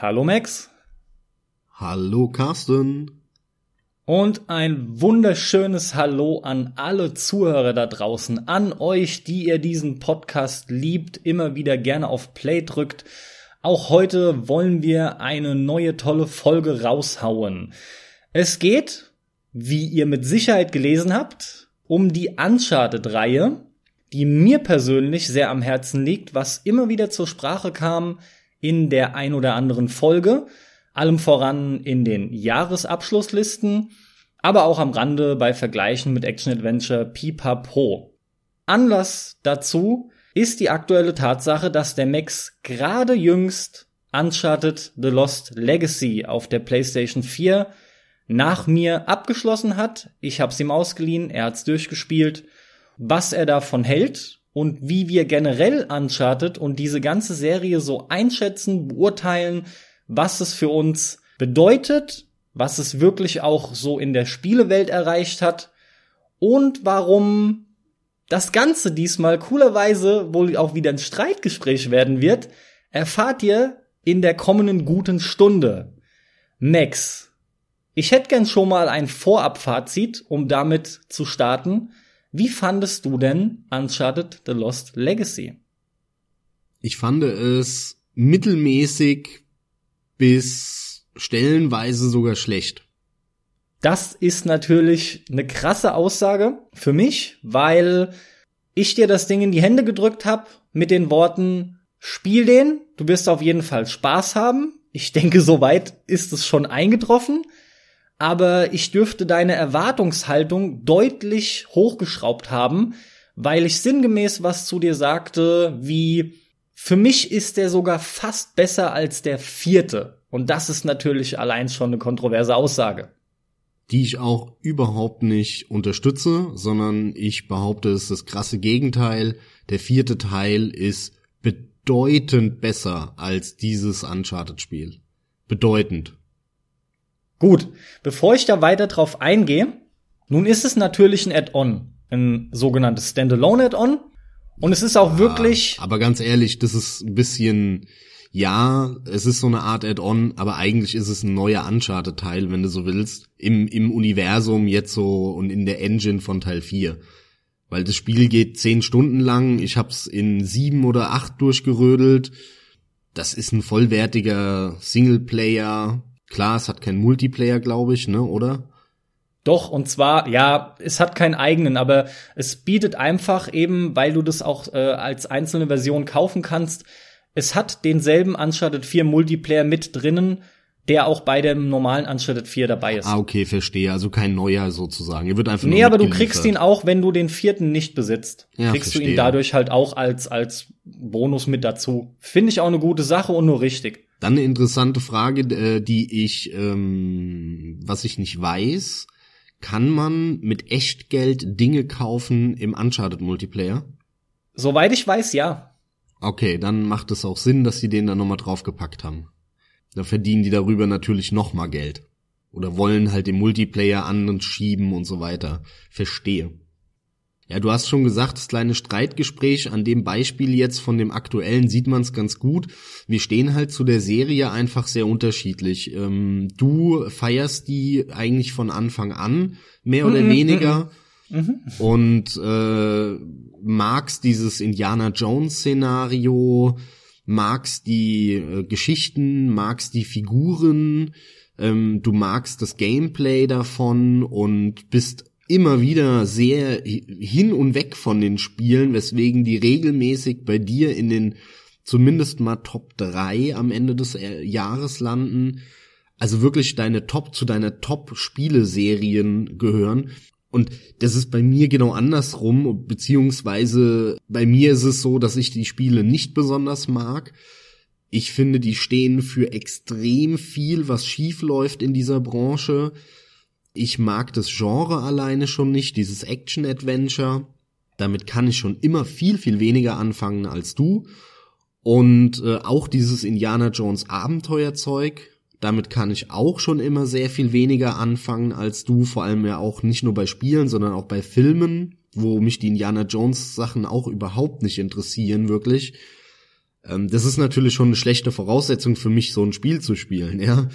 Hallo Max. Hallo Carsten. Und ein wunderschönes Hallo an alle Zuhörer da draußen, an euch, die ihr diesen Podcast liebt, immer wieder gerne auf Play drückt. Auch heute wollen wir eine neue tolle Folge raushauen. Es geht, wie ihr mit Sicherheit gelesen habt, um die Uncharted-Reihe, die mir persönlich sehr am Herzen liegt, was immer wieder zur Sprache kam in der ein oder anderen Folge, allem voran in den Jahresabschlusslisten, aber auch am Rande bei Vergleichen mit Action Adventure Pipapo. Anlass dazu ist die aktuelle Tatsache, dass der Max gerade jüngst Uncharted The Lost Legacy auf der PlayStation 4 nach mir abgeschlossen hat. Ich hab's ihm ausgeliehen, er hat's durchgespielt. Was er davon hält und wie wir generell Uncharted und diese ganze Serie so einschätzen, beurteilen, was es für uns bedeutet, was es wirklich auch so in der Spielewelt erreicht hat und warum das Ganze diesmal coolerweise wohl auch wieder ein Streitgespräch werden wird, erfahrt ihr in der kommenden guten Stunde. Max, ich hätte gern schon mal ein Vorabfazit, um damit zu starten. Wie fandest du denn Uncharted The Lost Legacy? Ich fand es mittelmäßig bis stellenweise sogar schlecht. Das ist natürlich eine krasse Aussage für mich, weil ich dir das Ding in die Hände gedrückt habe mit den Worten, spiel den, du wirst auf jeden Fall Spaß haben. Ich denke, soweit ist es schon eingetroffen aber ich dürfte deine Erwartungshaltung deutlich hochgeschraubt haben, weil ich sinngemäß was zu dir sagte, wie für mich ist der sogar fast besser als der vierte. Und das ist natürlich allein schon eine kontroverse Aussage. Die ich auch überhaupt nicht unterstütze, sondern ich behaupte, es ist das krasse Gegenteil. Der vierte Teil ist bedeutend besser als dieses Uncharted-Spiel. Bedeutend. Gut, bevor ich da weiter drauf eingehe, nun ist es natürlich ein Add-on, ein sogenanntes Standalone-Add-on. Und es ist auch ja, wirklich. Aber ganz ehrlich, das ist ein bisschen, ja, es ist so eine Art Add-on, aber eigentlich ist es ein neuer Uncharted-Teil, wenn du so willst, im, im Universum jetzt so und in der Engine von Teil 4. Weil das Spiel geht zehn Stunden lang, ich hab's in sieben oder acht durchgerödelt. Das ist ein vollwertiger Singleplayer, Klar, es hat keinen Multiplayer, glaube ich, ne, oder? Doch, und zwar, ja, es hat keinen eigenen, aber es bietet einfach eben, weil du das auch äh, als einzelne Version kaufen kannst, es hat denselben Uncharted 4 Multiplayer mit drinnen, der auch bei dem normalen Uncharted 4 dabei ist. Ah, okay, verstehe. Also kein neuer sozusagen. Er wird einfach Nee, aber du kriegst ihn auch, wenn du den vierten nicht besitzt. Ja, kriegst verstehe. du ihn dadurch halt auch als, als Bonus mit dazu. Finde ich auch eine gute Sache und nur richtig. Dann eine interessante Frage, äh, die ich, ähm, was ich nicht weiß, kann man mit Echtgeld Dinge kaufen im Uncharted Multiplayer? Soweit ich weiß, ja. Okay, dann macht es auch Sinn, dass sie den da nochmal draufgepackt haben. Da verdienen die darüber natürlich nochmal Geld. Oder wollen halt den Multiplayer an und schieben und so weiter. Verstehe. Ja, du hast schon gesagt, das kleine Streitgespräch an dem Beispiel jetzt von dem aktuellen sieht man es ganz gut. Wir stehen halt zu der Serie einfach sehr unterschiedlich. Ähm, du feierst die eigentlich von Anfang an, mehr oder mhm, weniger. Mhm. mhm. Und äh, magst dieses Indiana Jones Szenario, magst die äh, Geschichten, magst die Figuren, ähm, du magst das Gameplay davon und bist immer wieder sehr hin und weg von den Spielen, weswegen die regelmäßig bei dir in den zumindest mal Top 3 am Ende des äh, Jahres landen. Also wirklich deine Top zu deiner Top Spieleserien gehören. Und das ist bei mir genau andersrum, beziehungsweise bei mir ist es so, dass ich die Spiele nicht besonders mag. Ich finde, die stehen für extrem viel, was schief läuft in dieser Branche. Ich mag das Genre alleine schon nicht, dieses Action-Adventure. Damit kann ich schon immer viel, viel weniger anfangen als du. Und äh, auch dieses Indiana Jones Abenteuerzeug, damit kann ich auch schon immer sehr viel weniger anfangen als du, vor allem ja auch nicht nur bei Spielen, sondern auch bei Filmen, wo mich die Indiana Jones Sachen auch überhaupt nicht interessieren, wirklich. Ähm, das ist natürlich schon eine schlechte Voraussetzung für mich, so ein Spiel zu spielen, ja.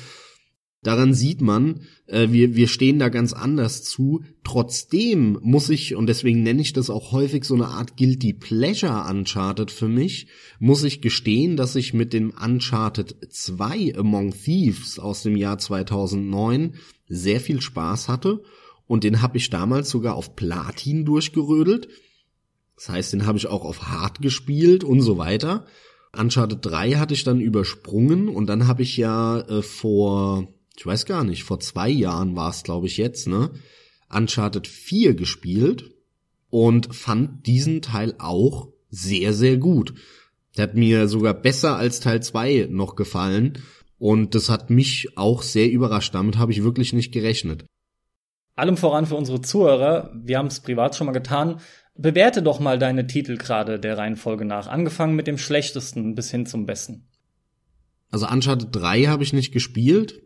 Daran sieht man, äh, wir, wir stehen da ganz anders zu. Trotzdem muss ich, und deswegen nenne ich das auch häufig so eine Art Guilty Pleasure Uncharted für mich, muss ich gestehen, dass ich mit dem Uncharted 2 Among Thieves aus dem Jahr 2009 sehr viel Spaß hatte. Und den habe ich damals sogar auf Platin durchgerödelt. Das heißt, den habe ich auch auf Hard gespielt und so weiter. Uncharted 3 hatte ich dann übersprungen und dann habe ich ja äh, vor ich weiß gar nicht, vor zwei Jahren war es, glaube ich, jetzt, ne? Uncharted 4 gespielt und fand diesen Teil auch sehr, sehr gut. Der hat mir sogar besser als Teil 2 noch gefallen und das hat mich auch sehr überrascht. Damit habe ich wirklich nicht gerechnet. Allem voran für unsere Zuhörer, wir haben es privat schon mal getan, bewerte doch mal deine Titel gerade der Reihenfolge nach, angefangen mit dem schlechtesten bis hin zum besten. Also Uncharted 3 habe ich nicht gespielt,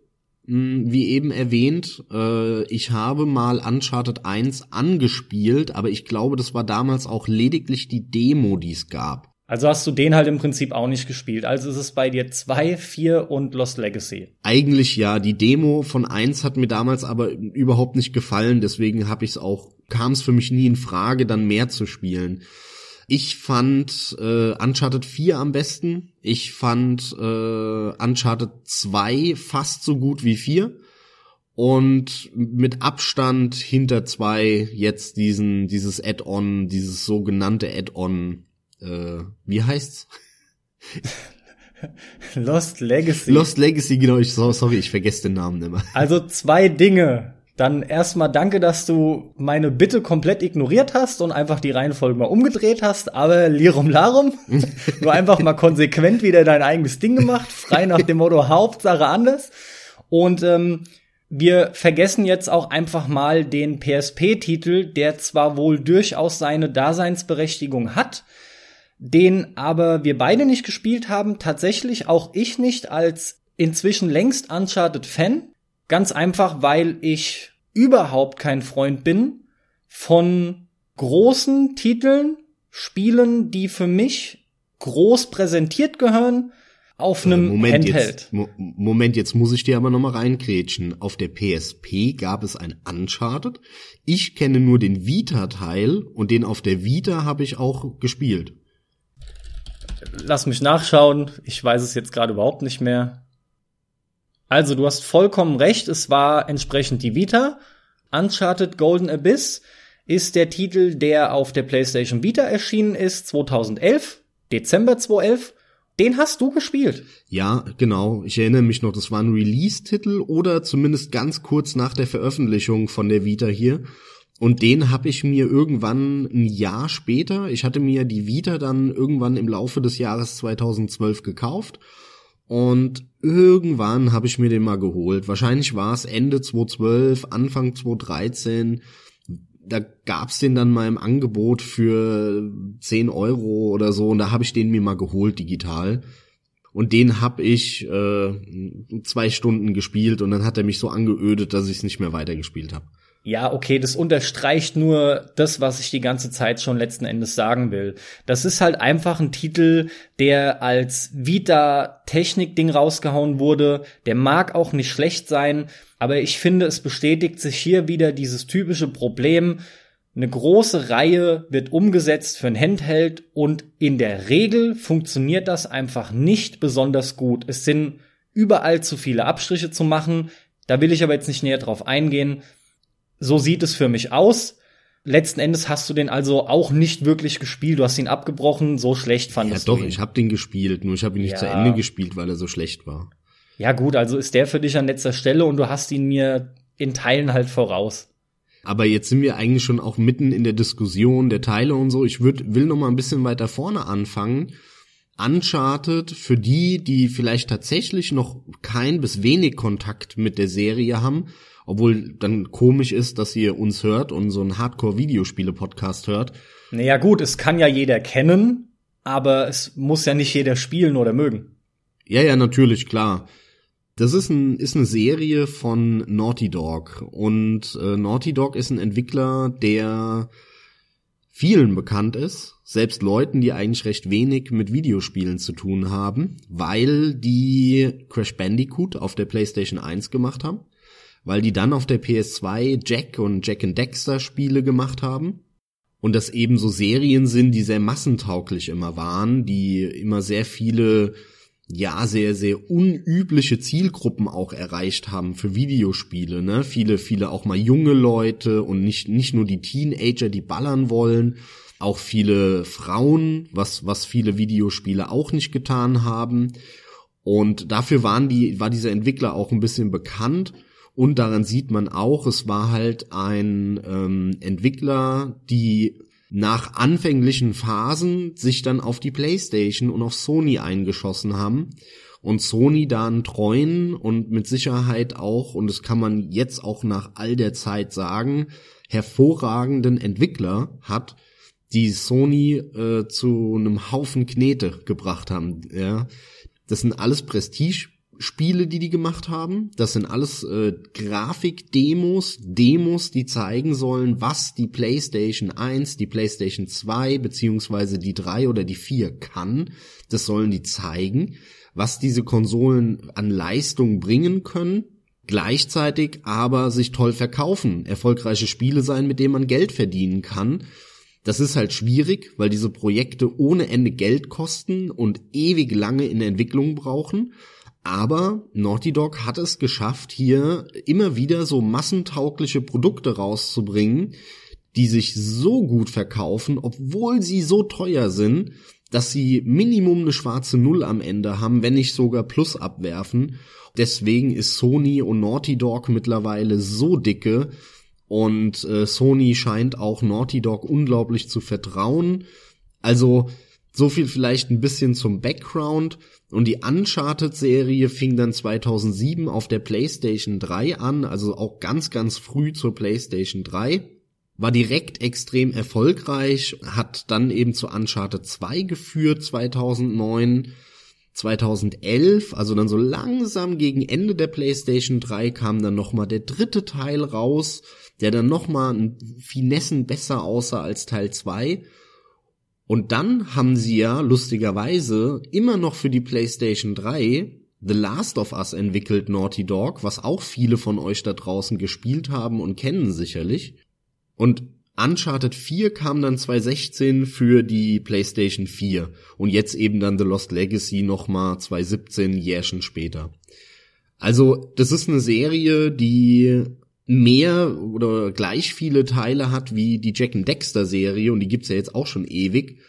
wie eben erwähnt, äh, ich habe mal Uncharted 1 angespielt, aber ich glaube, das war damals auch lediglich die Demo, die es gab. Also hast du den halt im Prinzip auch nicht gespielt. Also ist es bei dir 2, 4 und Lost Legacy. Eigentlich ja. Die Demo von 1 hat mir damals aber überhaupt nicht gefallen, deswegen habe ich es auch, kam es für mich nie in Frage, dann mehr zu spielen. Ich fand äh, Uncharted 4 am besten. Ich fand äh, Uncharted 2 fast so gut wie 4. Und mit Abstand hinter 2 jetzt diesen, dieses Add-on, dieses sogenannte Add-on, äh, wie heißt's? Lost Legacy. Lost Legacy, genau, ich, sorry, ich vergesse den Namen immer. Also zwei Dinge dann erstmal danke, dass du meine Bitte komplett ignoriert hast und einfach die Reihenfolge mal umgedreht hast. Aber Lirum Larum, nur einfach mal konsequent wieder dein eigenes Ding gemacht, frei nach dem Motto Hauptsache anders. Und ähm, wir vergessen jetzt auch einfach mal den PSP-Titel, der zwar wohl durchaus seine Daseinsberechtigung hat, den aber wir beide nicht gespielt haben, tatsächlich auch ich nicht als inzwischen längst Uncharted-Fan. Ganz einfach, weil ich überhaupt kein Freund bin von großen Titeln, Spielen, die für mich groß präsentiert gehören, auf einem Moment, Handheld. Jetzt, Mo Moment, jetzt muss ich dir aber noch mal reinkrätschen. Auf der PSP gab es ein Uncharted. Ich kenne nur den Vita-Teil und den auf der Vita habe ich auch gespielt. Lass mich nachschauen. Ich weiß es jetzt gerade überhaupt nicht mehr. Also, du hast vollkommen recht, es war entsprechend die Vita. Uncharted Golden Abyss ist der Titel, der auf der PlayStation Vita erschienen ist, 2011, Dezember 2011. Den hast du gespielt. Ja, genau. Ich erinnere mich noch, das war ein Release-Titel oder zumindest ganz kurz nach der Veröffentlichung von der Vita hier. Und den habe ich mir irgendwann ein Jahr später, ich hatte mir die Vita dann irgendwann im Laufe des Jahres 2012 gekauft und irgendwann habe ich mir den mal geholt. Wahrscheinlich war es Ende 2012, Anfang 2013. Da gab's den dann mal im Angebot für 10 Euro oder so und da habe ich den mir mal geholt digital. Und den hab ich äh, zwei Stunden gespielt und dann hat er mich so angeödet, dass ich es nicht mehr weitergespielt habe. Ja, okay, das unterstreicht nur das, was ich die ganze Zeit schon letzten Endes sagen will. Das ist halt einfach ein Titel, der als Vita-Technik-Ding rausgehauen wurde. Der mag auch nicht schlecht sein, aber ich finde, es bestätigt sich hier wieder dieses typische Problem. Eine große Reihe wird umgesetzt für ein Handheld und in der Regel funktioniert das einfach nicht besonders gut. Es sind überall zu viele Abstriche zu machen. Da will ich aber jetzt nicht näher drauf eingehen. So sieht es für mich aus. Letzten Endes hast du den also auch nicht wirklich gespielt. Du hast ihn abgebrochen. So schlecht fandest ja, doch, du ihn. ich habe den gespielt. Nur ich habe ihn nicht ja. zu Ende gespielt, weil er so schlecht war. Ja gut, also ist der für dich an letzter Stelle und du hast ihn mir in Teilen halt voraus. Aber jetzt sind wir eigentlich schon auch mitten in der Diskussion der Teile und so. Ich würd, will noch mal ein bisschen weiter vorne anfangen. Uncharted, für die, die vielleicht tatsächlich noch kein bis wenig Kontakt mit der Serie haben, obwohl dann komisch ist, dass ihr uns hört und so einen Hardcore-Videospiele-Podcast hört. Naja gut, es kann ja jeder kennen, aber es muss ja nicht jeder spielen oder mögen. Ja, ja, natürlich, klar. Das ist, ein, ist eine Serie von Naughty Dog und äh, Naughty Dog ist ein Entwickler, der vielen bekannt ist, selbst Leuten, die eigentlich recht wenig mit Videospielen zu tun haben, weil die Crash Bandicoot auf der PlayStation 1 gemacht haben, weil die dann auf der PS2 Jack und Jack and Dexter Spiele gemacht haben und das eben so Serien sind, die sehr massentauglich immer waren, die immer sehr viele ja sehr sehr unübliche Zielgruppen auch erreicht haben für Videospiele, ne? Viele viele auch mal junge Leute und nicht nicht nur die Teenager, die ballern wollen, auch viele Frauen, was was viele Videospiele auch nicht getan haben. Und dafür waren die war dieser Entwickler auch ein bisschen bekannt und daran sieht man auch, es war halt ein ähm, Entwickler, die nach anfänglichen Phasen sich dann auf die PlayStation und auf Sony eingeschossen haben und Sony da einen treuen und mit Sicherheit auch, und das kann man jetzt auch nach all der Zeit sagen, hervorragenden Entwickler hat, die Sony äh, zu einem Haufen Knete gebracht haben. Ja, das sind alles Prestige Spiele, die die gemacht haben. Das sind alles äh, Grafikdemos, Demos, die zeigen sollen, was die PlayStation 1, die PlayStation 2 beziehungsweise die 3 oder die 4 kann. Das sollen die zeigen, was diese Konsolen an Leistung bringen können. Gleichzeitig aber sich toll verkaufen, erfolgreiche Spiele sein, mit denen man Geld verdienen kann. Das ist halt schwierig, weil diese Projekte ohne Ende Geld kosten und ewig lange in Entwicklung brauchen. Aber Naughty Dog hat es geschafft, hier immer wieder so massentaugliche Produkte rauszubringen, die sich so gut verkaufen, obwohl sie so teuer sind, dass sie Minimum eine schwarze Null am Ende haben, wenn nicht sogar Plus abwerfen. Deswegen ist Sony und Naughty Dog mittlerweile so dicke und äh, Sony scheint auch Naughty Dog unglaublich zu vertrauen. Also so viel vielleicht ein bisschen zum Background. Und die Uncharted-Serie fing dann 2007 auf der PlayStation 3 an, also auch ganz, ganz früh zur PlayStation 3. War direkt extrem erfolgreich, hat dann eben zu Uncharted 2 geführt 2009. 2011, also dann so langsam gegen Ende der PlayStation 3 kam dann nochmal der dritte Teil raus, der dann nochmal ein Finessen besser aussah als Teil 2 und dann haben sie ja lustigerweise immer noch für die PlayStation 3 The Last of Us entwickelt Naughty Dog, was auch viele von euch da draußen gespielt haben und kennen sicherlich. Und Uncharted 4 kam dann 2016 für die PlayStation 4 und jetzt eben dann The Lost Legacy nochmal 2017 Jährchen später. Also, das ist eine Serie, die mehr oder gleich viele Teile hat wie die Jack and Dexter Serie und die gibt's ja jetzt auch schon ewig.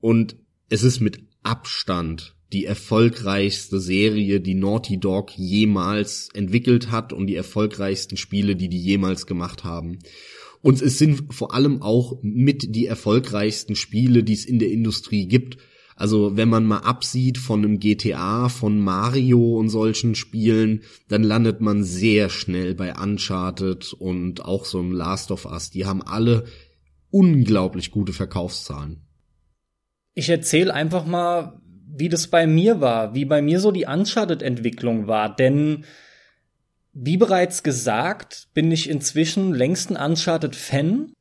Und es ist mit Abstand die erfolgreichste Serie, die Naughty Dog jemals entwickelt hat und die erfolgreichsten Spiele, die die jemals gemacht haben. Und es sind vor allem auch mit die erfolgreichsten Spiele, die es in der Industrie gibt. Also wenn man mal absieht von einem GTA, von Mario und solchen Spielen, dann landet man sehr schnell bei Uncharted und auch so einem Last of Us. Die haben alle unglaublich gute Verkaufszahlen. Ich erzähle einfach mal, wie das bei mir war, wie bei mir so die Uncharted-Entwicklung war, denn wie bereits gesagt, bin ich inzwischen längst ein Uncharted-Fan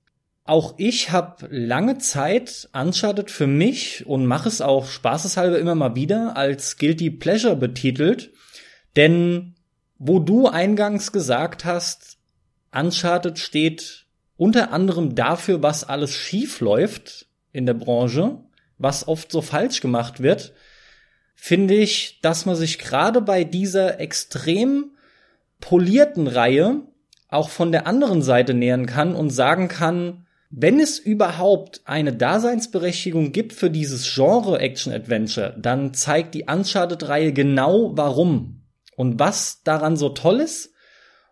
auch ich habe lange Zeit Uncharted für mich und mache es auch spaßeshalber immer mal wieder als Guilty Pleasure betitelt. Denn wo du eingangs gesagt hast, Uncharted steht unter anderem dafür, was alles schief läuft in der Branche, was oft so falsch gemacht wird, finde ich, dass man sich gerade bei dieser extrem polierten Reihe auch von der anderen Seite nähern kann und sagen kann, wenn es überhaupt eine Daseinsberechtigung gibt für dieses Genre Action Adventure, dann zeigt die Uncharted-Reihe genau warum und was daran so toll ist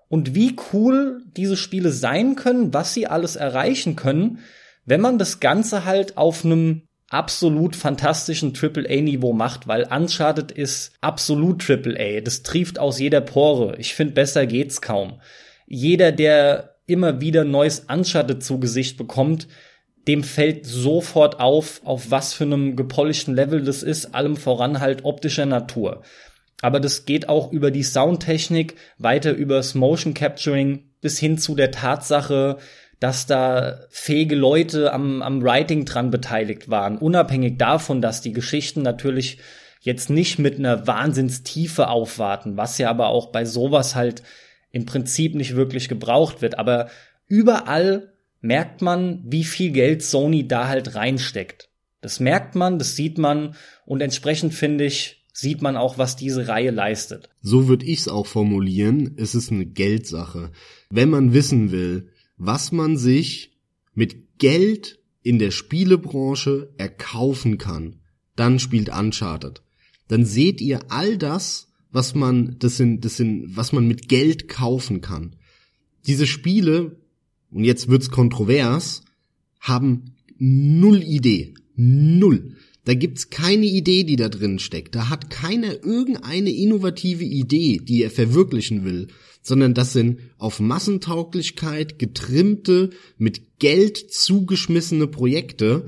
und wie cool diese Spiele sein können, was sie alles erreichen können, wenn man das Ganze halt auf einem absolut fantastischen AAA-Niveau macht, weil Uncharted ist absolut AAA. Das trieft aus jeder Pore. Ich finde, besser geht's kaum. Jeder, der immer wieder neues Uncharted zu Gesicht bekommt, dem fällt sofort auf, auf was für einem gepolischten Level das ist, allem voran halt optischer Natur. Aber das geht auch über die Soundtechnik, weiter übers Motion Capturing bis hin zu der Tatsache, dass da fähige Leute am, am Writing dran beteiligt waren, unabhängig davon, dass die Geschichten natürlich jetzt nicht mit einer Wahnsinnstiefe aufwarten, was ja aber auch bei sowas halt im Prinzip nicht wirklich gebraucht wird. Aber überall merkt man, wie viel Geld Sony da halt reinsteckt. Das merkt man, das sieht man und entsprechend finde ich, sieht man auch, was diese Reihe leistet. So würde ich es auch formulieren. Es ist eine Geldsache. Wenn man wissen will, was man sich mit Geld in der Spielebranche erkaufen kann, dann spielt Uncharted. Dann seht ihr all das, was man, das sind, das sind, was man mit Geld kaufen kann. Diese Spiele, und jetzt wird's kontrovers, haben null Idee. Null. Da gibt's keine Idee, die da drin steckt. Da hat keiner irgendeine innovative Idee, die er verwirklichen will, sondern das sind auf Massentauglichkeit getrimmte, mit Geld zugeschmissene Projekte,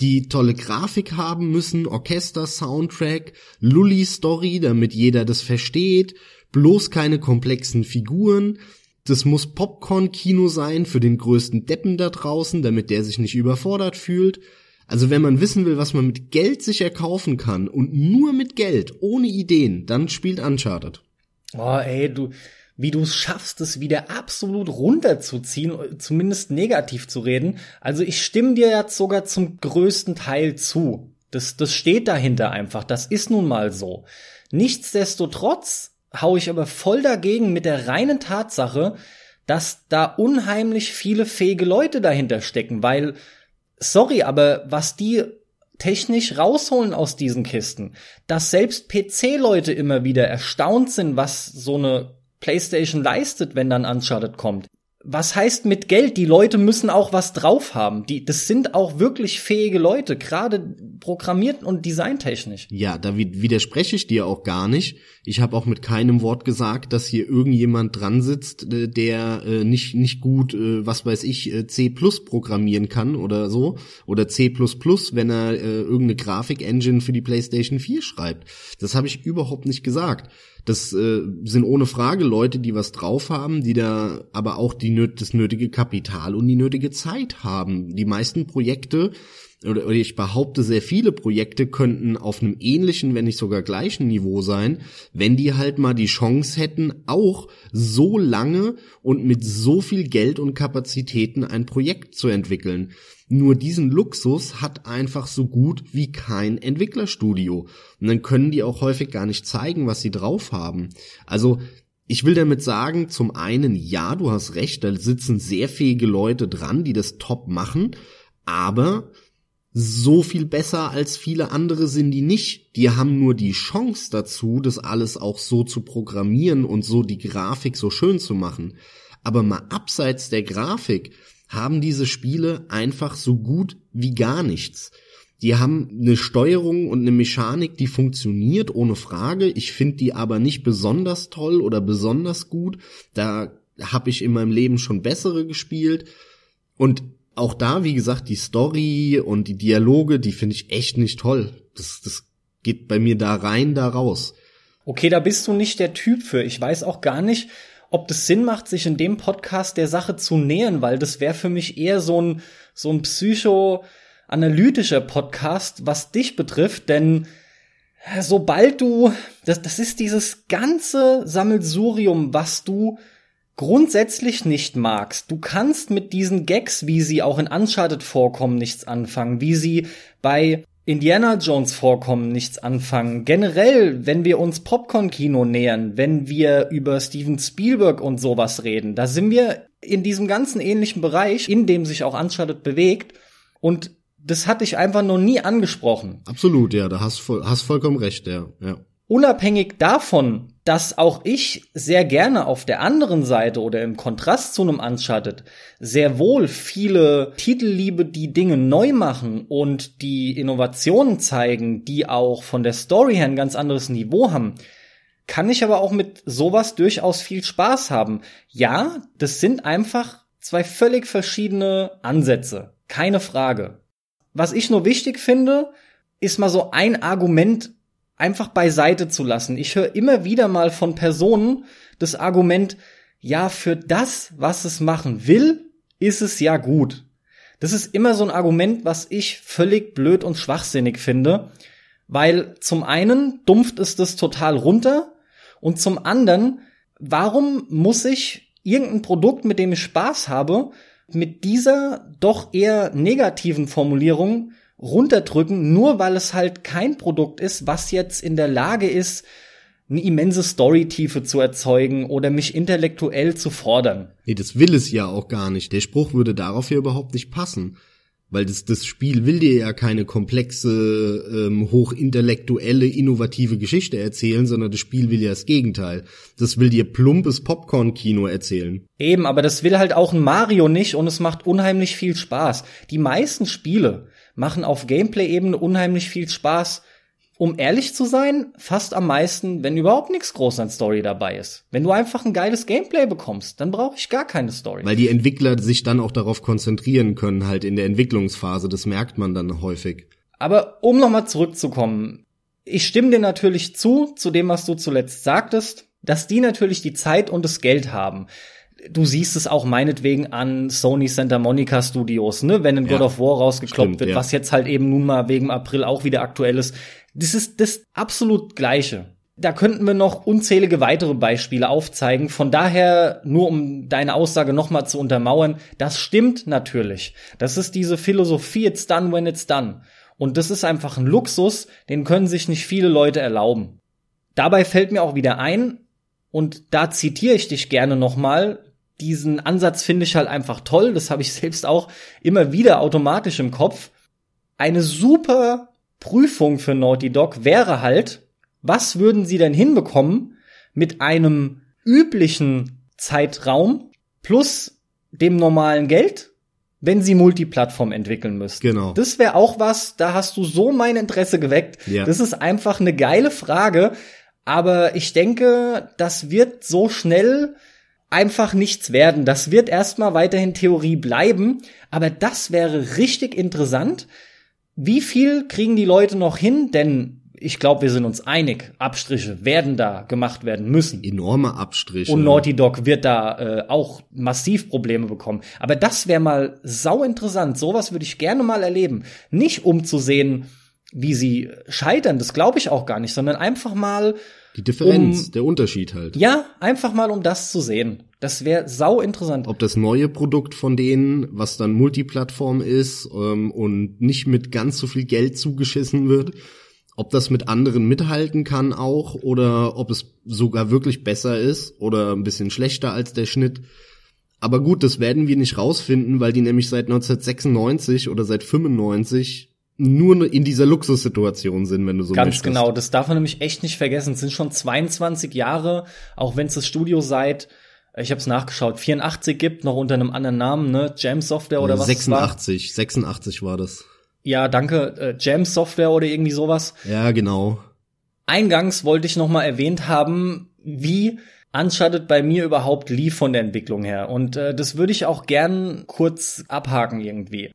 die tolle Grafik haben müssen, Orchester, Soundtrack, Lully-Story, damit jeder das versteht, bloß keine komplexen Figuren. Das muss Popcorn-Kino sein für den größten Deppen da draußen, damit der sich nicht überfordert fühlt. Also wenn man wissen will, was man mit Geld sich erkaufen kann und nur mit Geld, ohne Ideen, dann spielt Uncharted. Oh, ey, du, wie du es schaffst, es wieder absolut runterzuziehen, zumindest negativ zu reden. Also ich stimme dir jetzt sogar zum größten Teil zu. Das, das steht dahinter einfach. Das ist nun mal so. Nichtsdestotrotz hau ich aber voll dagegen mit der reinen Tatsache, dass da unheimlich viele fähige Leute dahinter stecken, weil sorry, aber was die technisch rausholen aus diesen Kisten, dass selbst PC-Leute immer wieder erstaunt sind, was so eine PlayStation leistet, wenn dann Uncharted kommt was heißt mit Geld? Die Leute müssen auch was drauf haben. Die, das sind auch wirklich fähige Leute, gerade programmiert und designtechnisch. Ja, da widerspreche ich dir auch gar nicht. Ich habe auch mit keinem Wort gesagt, dass hier irgendjemand dran sitzt, äh, der äh, nicht nicht gut, äh, was weiß ich, äh, C+ programmieren kann oder so oder C++, wenn er äh, irgendeine Grafik-Engine für die PlayStation 4 schreibt. Das habe ich überhaupt nicht gesagt. Das äh, sind ohne Frage Leute, die was drauf haben, die da aber auch die, das nötige Kapital und die nötige Zeit haben. Die meisten Projekte oder, oder ich behaupte, sehr viele Projekte könnten auf einem ähnlichen, wenn nicht sogar gleichen Niveau sein, wenn die halt mal die Chance hätten, auch so lange und mit so viel Geld und Kapazitäten ein Projekt zu entwickeln. Nur diesen Luxus hat einfach so gut wie kein Entwicklerstudio. Und dann können die auch häufig gar nicht zeigen, was sie drauf haben. Also ich will damit sagen, zum einen, ja, du hast recht, da sitzen sehr fähige Leute dran, die das top machen, aber so viel besser als viele andere sind die nicht. Die haben nur die Chance dazu, das alles auch so zu programmieren und so die Grafik so schön zu machen. Aber mal abseits der Grafik haben diese Spiele einfach so gut wie gar nichts. Die haben eine Steuerung und eine Mechanik, die funktioniert ohne Frage. Ich finde die aber nicht besonders toll oder besonders gut. Da habe ich in meinem Leben schon bessere gespielt. Und auch da, wie gesagt, die Story und die Dialoge, die finde ich echt nicht toll. Das, das geht bei mir da rein, da raus. Okay, da bist du nicht der Typ für. Ich weiß auch gar nicht, ob das Sinn macht, sich in dem Podcast der Sache zu nähern, weil das wäre für mich eher so ein, so ein psychoanalytischer Podcast, was dich betrifft, denn sobald du, das, das ist dieses ganze Sammelsurium, was du grundsätzlich nicht magst. Du kannst mit diesen Gags, wie sie auch in Uncharted vorkommen, nichts anfangen, wie sie bei Indiana Jones vorkommen, nichts anfangen. Generell, wenn wir uns Popcorn-Kino nähern, wenn wir über Steven Spielberg und sowas reden, da sind wir in diesem ganzen ähnlichen Bereich, in dem sich auch Uncharted bewegt. Und das hatte ich einfach noch nie angesprochen. Absolut, ja, da hast, voll, hast vollkommen recht, ja, ja. Unabhängig davon, dass auch ich sehr gerne auf der anderen Seite oder im Kontrast zu einem Uncharted sehr wohl viele Titel liebe, die Dinge neu machen und die Innovationen zeigen, die auch von der Story her ein ganz anderes Niveau haben, kann ich aber auch mit sowas durchaus viel Spaß haben. Ja, das sind einfach zwei völlig verschiedene Ansätze. Keine Frage. Was ich nur wichtig finde, ist mal so ein Argument einfach beiseite zu lassen. Ich höre immer wieder mal von Personen das Argument, ja, für das, was es machen will, ist es ja gut. Das ist immer so ein Argument, was ich völlig blöd und schwachsinnig finde, weil zum einen dumpft es das total runter und zum anderen, warum muss ich irgendein Produkt, mit dem ich Spaß habe, mit dieser doch eher negativen Formulierung runterdrücken, nur weil es halt kein Produkt ist, was jetzt in der Lage ist, eine immense Storytiefe zu erzeugen oder mich intellektuell zu fordern. Nee, das will es ja auch gar nicht. Der Spruch würde darauf ja überhaupt nicht passen. Weil das, das Spiel will dir ja keine komplexe, ähm, hochintellektuelle, innovative Geschichte erzählen, sondern das Spiel will ja das Gegenteil. Das will dir plumpes Popcorn-Kino erzählen. Eben, aber das will halt auch ein Mario nicht und es macht unheimlich viel Spaß. Die meisten Spiele machen auf Gameplay-Ebene unheimlich viel Spaß um ehrlich zu sein, fast am meisten, wenn überhaupt nichts groß an Story dabei ist. Wenn du einfach ein geiles Gameplay bekommst, dann brauche ich gar keine Story. Weil die Entwickler sich dann auch darauf konzentrieren können, halt in der Entwicklungsphase. Das merkt man dann häufig. Aber um nochmal zurückzukommen, ich stimme dir natürlich zu, zu dem, was du zuletzt sagtest, dass die natürlich die Zeit und das Geld haben du siehst es auch meinetwegen an Sony Santa Monica Studios, ne, wenn ein ja, God of War rausgekloppt stimmt, wird, ja. was jetzt halt eben nun mal wegen April auch wieder aktuell ist. Das ist das absolut Gleiche. Da könnten wir noch unzählige weitere Beispiele aufzeigen. Von daher, nur um deine Aussage nochmal zu untermauern, das stimmt natürlich. Das ist diese Philosophie, it's done when it's done. Und das ist einfach ein Luxus, den können sich nicht viele Leute erlauben. Dabei fällt mir auch wieder ein, und da zitiere ich dich gerne nochmal, diesen Ansatz finde ich halt einfach toll, das habe ich selbst auch immer wieder automatisch im Kopf. Eine super Prüfung für Naughty Dog wäre halt, was würden sie denn hinbekommen mit einem üblichen Zeitraum plus dem normalen Geld, wenn sie Multiplattform entwickeln müssten. Genau. Das wäre auch was, da hast du so mein Interesse geweckt. Ja. Das ist einfach eine geile Frage, aber ich denke, das wird so schnell einfach nichts werden. Das wird erstmal weiterhin Theorie bleiben, aber das wäre richtig interessant, wie viel kriegen die Leute noch hin? Denn ich glaube, wir sind uns einig, Abstriche werden da gemacht werden müssen. Enorme Abstriche. Und Naughty Dog wird da äh, auch massiv Probleme bekommen. Aber das wäre mal sau interessant. Sowas würde ich gerne mal erleben. Nicht um zu sehen, wie sie scheitern, das glaube ich auch gar nicht, sondern einfach mal die Differenz, um, der Unterschied halt. Ja, einfach mal um das zu sehen. Das wäre sau interessant. Ob das neue Produkt von denen, was dann Multiplattform ist ähm, und nicht mit ganz so viel Geld zugeschissen wird, ob das mit anderen mithalten kann auch oder ob es sogar wirklich besser ist oder ein bisschen schlechter als der Schnitt. Aber gut, das werden wir nicht rausfinden, weil die nämlich seit 1996 oder seit 95 nur in dieser Luxussituation sind, wenn du so Ganz möchtest. genau, das darf man nämlich echt nicht vergessen. Es sind schon 22 Jahre, auch wenn es das Studio seit, ich habe es nachgeschaut, 84 gibt, noch unter einem anderen Namen, ne? Jam Software oder was 86, war. 86 war das. Ja, danke, äh, Jam Software oder irgendwie sowas. Ja, genau. Eingangs wollte ich noch mal erwähnt haben, wie Uncharted bei mir überhaupt lief von der Entwicklung her. Und äh, das würde ich auch gern kurz abhaken irgendwie.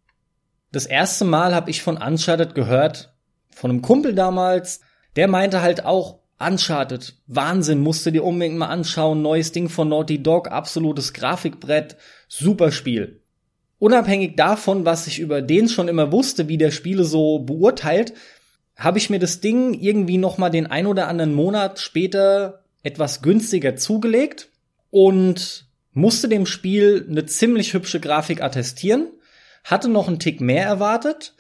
Das erste Mal habe ich von Uncharted gehört, von einem Kumpel damals, der meinte halt auch, Uncharted, Wahnsinn, musst du dir unbedingt mal anschauen, neues Ding von Naughty Dog, absolutes Grafikbrett, super Spiel. Unabhängig davon, was ich über den schon immer wusste, wie der Spiele so beurteilt, habe ich mir das Ding irgendwie noch mal den ein oder anderen Monat später etwas günstiger zugelegt und musste dem Spiel eine ziemlich hübsche Grafik attestieren hatte noch einen Tick mehr erwartet.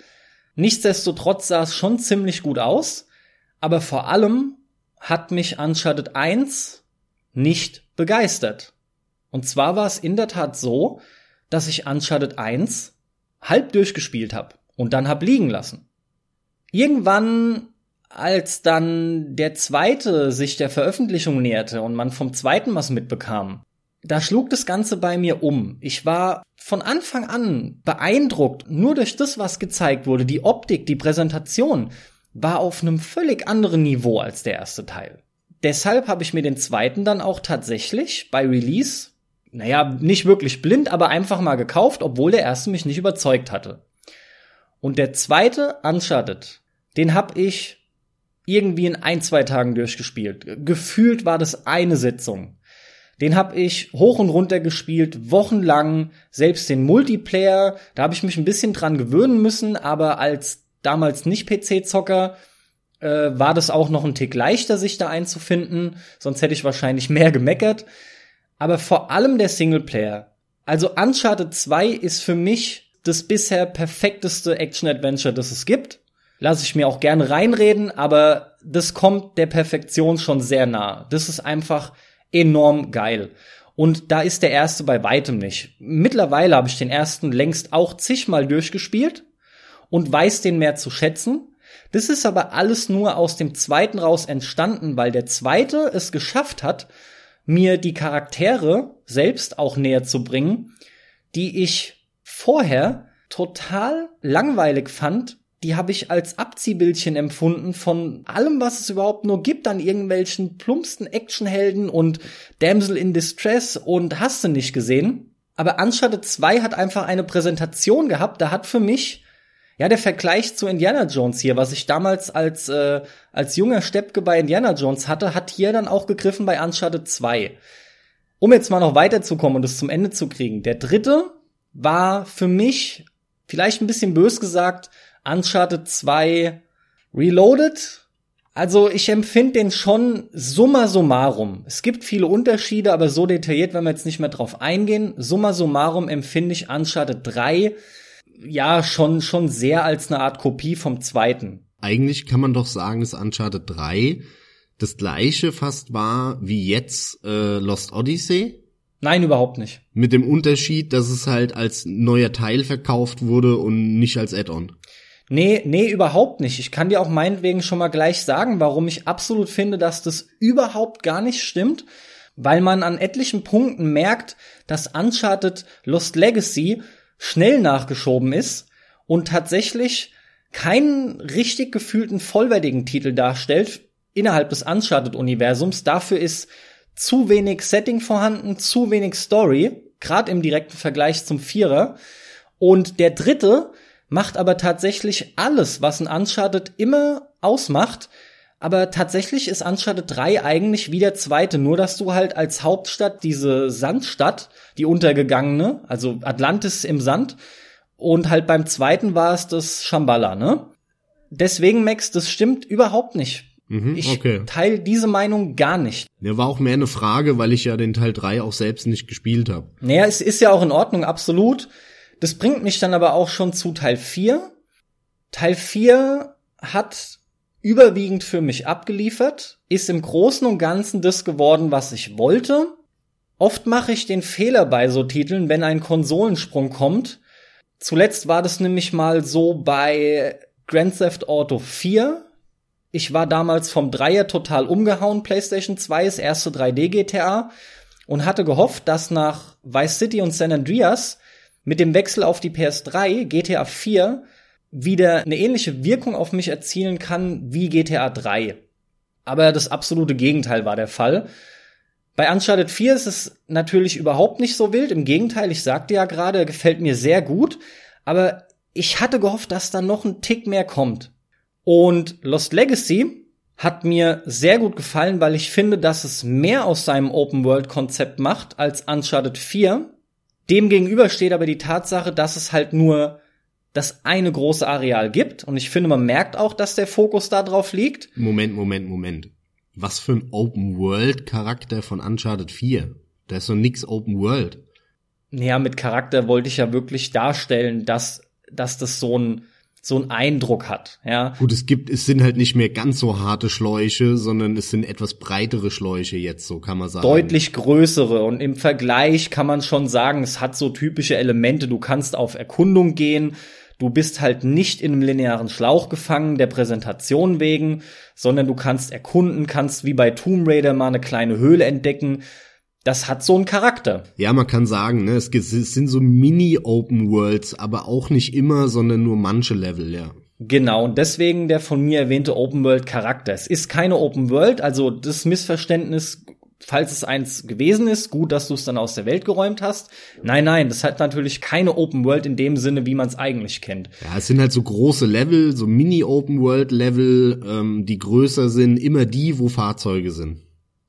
Nichtsdestotrotz sah es schon ziemlich gut aus. Aber vor allem hat mich Uncharted 1 nicht begeistert. Und zwar war es in der Tat so, dass ich Uncharted 1 halb durchgespielt habe und dann hab liegen lassen. Irgendwann, als dann der zweite sich der Veröffentlichung näherte und man vom zweiten was mitbekam, da schlug das Ganze bei mir um. Ich war von Anfang an beeindruckt, nur durch das, was gezeigt wurde. Die Optik, die Präsentation war auf einem völlig anderen Niveau als der erste Teil. Deshalb habe ich mir den zweiten dann auch tatsächlich bei Release, naja, nicht wirklich blind, aber einfach mal gekauft, obwohl der erste mich nicht überzeugt hatte. Und der zweite, Uncharted, den habe ich irgendwie in ein, zwei Tagen durchgespielt. Gefühlt war das eine Sitzung. Den habe ich hoch und runter gespielt, wochenlang, selbst den Multiplayer, da habe ich mich ein bisschen dran gewöhnen müssen, aber als damals nicht PC-Zocker äh, war das auch noch ein Tick leichter, sich da einzufinden, sonst hätte ich wahrscheinlich mehr gemeckert. Aber vor allem der Singleplayer. Also Uncharted 2 ist für mich das bisher perfekteste Action-Adventure, das es gibt. Lass ich mir auch gerne reinreden, aber das kommt der Perfektion schon sehr nah. Das ist einfach enorm geil. Und da ist der erste bei weitem nicht. Mittlerweile habe ich den ersten längst auch zigmal durchgespielt und weiß den mehr zu schätzen. Das ist aber alles nur aus dem zweiten raus entstanden, weil der zweite es geschafft hat, mir die Charaktere selbst auch näher zu bringen, die ich vorher total langweilig fand. Die habe ich als Abziehbildchen empfunden von allem, was es überhaupt nur gibt an irgendwelchen plumpsten Actionhelden und Damsel in Distress und hast du nicht gesehen. Aber Uncharted 2 hat einfach eine Präsentation gehabt, da hat für mich ja, der Vergleich zu Indiana Jones hier, was ich damals als, äh, als junger Steppke bei Indiana Jones hatte, hat hier dann auch gegriffen bei Uncharted 2. Um jetzt mal noch weiterzukommen und es zum Ende zu kriegen. Der dritte war für mich, vielleicht ein bisschen bös gesagt, Uncharted 2 Reloaded. Also ich empfinde den schon summa summarum. Es gibt viele Unterschiede, aber so detailliert, wenn wir jetzt nicht mehr drauf eingehen. Summa summarum empfinde ich Uncharted 3 ja schon, schon sehr als eine Art Kopie vom zweiten. Eigentlich kann man doch sagen, dass Uncharted 3 das gleiche fast war wie jetzt äh, Lost Odyssey. Nein, überhaupt nicht. Mit dem Unterschied, dass es halt als neuer Teil verkauft wurde und nicht als Add-on. Nee, nee, überhaupt nicht. Ich kann dir auch meinetwegen schon mal gleich sagen, warum ich absolut finde, dass das überhaupt gar nicht stimmt. Weil man an etlichen Punkten merkt, dass Uncharted Lost Legacy schnell nachgeschoben ist und tatsächlich keinen richtig gefühlten vollwertigen Titel darstellt innerhalb des Uncharted-Universums. Dafür ist zu wenig Setting vorhanden, zu wenig Story, gerade im direkten Vergleich zum Vierer. Und der dritte macht aber tatsächlich alles, was ein Uncharted immer ausmacht, aber tatsächlich ist Uncharted 3 eigentlich wie der zweite, nur dass du halt als Hauptstadt diese Sandstadt, die untergegangene, also Atlantis im Sand, und halt beim zweiten war es das Shambhala, ne? Deswegen, Max, das stimmt überhaupt nicht. Mhm, ich okay. teile diese Meinung gar nicht. Ja, war auch mehr eine Frage, weil ich ja den Teil 3 auch selbst nicht gespielt habe. Naja, es ist ja auch in Ordnung, absolut. Das bringt mich dann aber auch schon zu Teil 4. Teil 4 hat überwiegend für mich abgeliefert, ist im Großen und Ganzen das geworden, was ich wollte. Oft mache ich den Fehler bei so Titeln, wenn ein Konsolensprung kommt. Zuletzt war das nämlich mal so bei Grand Theft Auto 4. Ich war damals vom Dreier total umgehauen, PlayStation 2, das erste 3D GTA, und hatte gehofft, dass nach Vice City und San Andreas mit dem Wechsel auf die PS3 GTA 4 wieder eine ähnliche Wirkung auf mich erzielen kann wie GTA 3. Aber das absolute Gegenteil war der Fall. Bei Uncharted 4 ist es natürlich überhaupt nicht so wild. Im Gegenteil, ich sagte ja gerade, gefällt mir sehr gut. Aber ich hatte gehofft, dass da noch ein Tick mehr kommt. Und Lost Legacy hat mir sehr gut gefallen, weil ich finde, dass es mehr aus seinem Open-World-Konzept macht als Uncharted 4. Demgegenüber steht aber die Tatsache, dass es halt nur das eine große Areal gibt. Und ich finde, man merkt auch, dass der Fokus da drauf liegt. Moment, Moment, Moment. Was für ein Open-World-Charakter von Uncharted 4? Da ist so nix Open World. Naja, mit Charakter wollte ich ja wirklich darstellen, dass, dass das so ein, so ein Eindruck hat, ja. Gut, es gibt, es sind halt nicht mehr ganz so harte Schläuche, sondern es sind etwas breitere Schläuche jetzt, so kann man sagen. Deutlich größere und im Vergleich kann man schon sagen, es hat so typische Elemente. Du kannst auf Erkundung gehen, Du bist halt nicht in einem linearen Schlauch gefangen, der Präsentation wegen, sondern du kannst erkunden, kannst wie bei Tomb Raider mal eine kleine Höhle entdecken. Das hat so einen Charakter. Ja, man kann sagen, ne, es sind so Mini-Open Worlds, aber auch nicht immer, sondern nur manche Level, ja. Genau, und deswegen der von mir erwähnte Open World Charakter. Es ist keine Open World, also das Missverständnis falls es eins gewesen ist, gut, dass du es dann aus der Welt geräumt hast. Nein, nein, das hat natürlich keine Open World in dem Sinne, wie man es eigentlich kennt. Ja, es sind halt so große Level, so Mini-Open World Level, ähm, die größer sind, immer die, wo Fahrzeuge sind.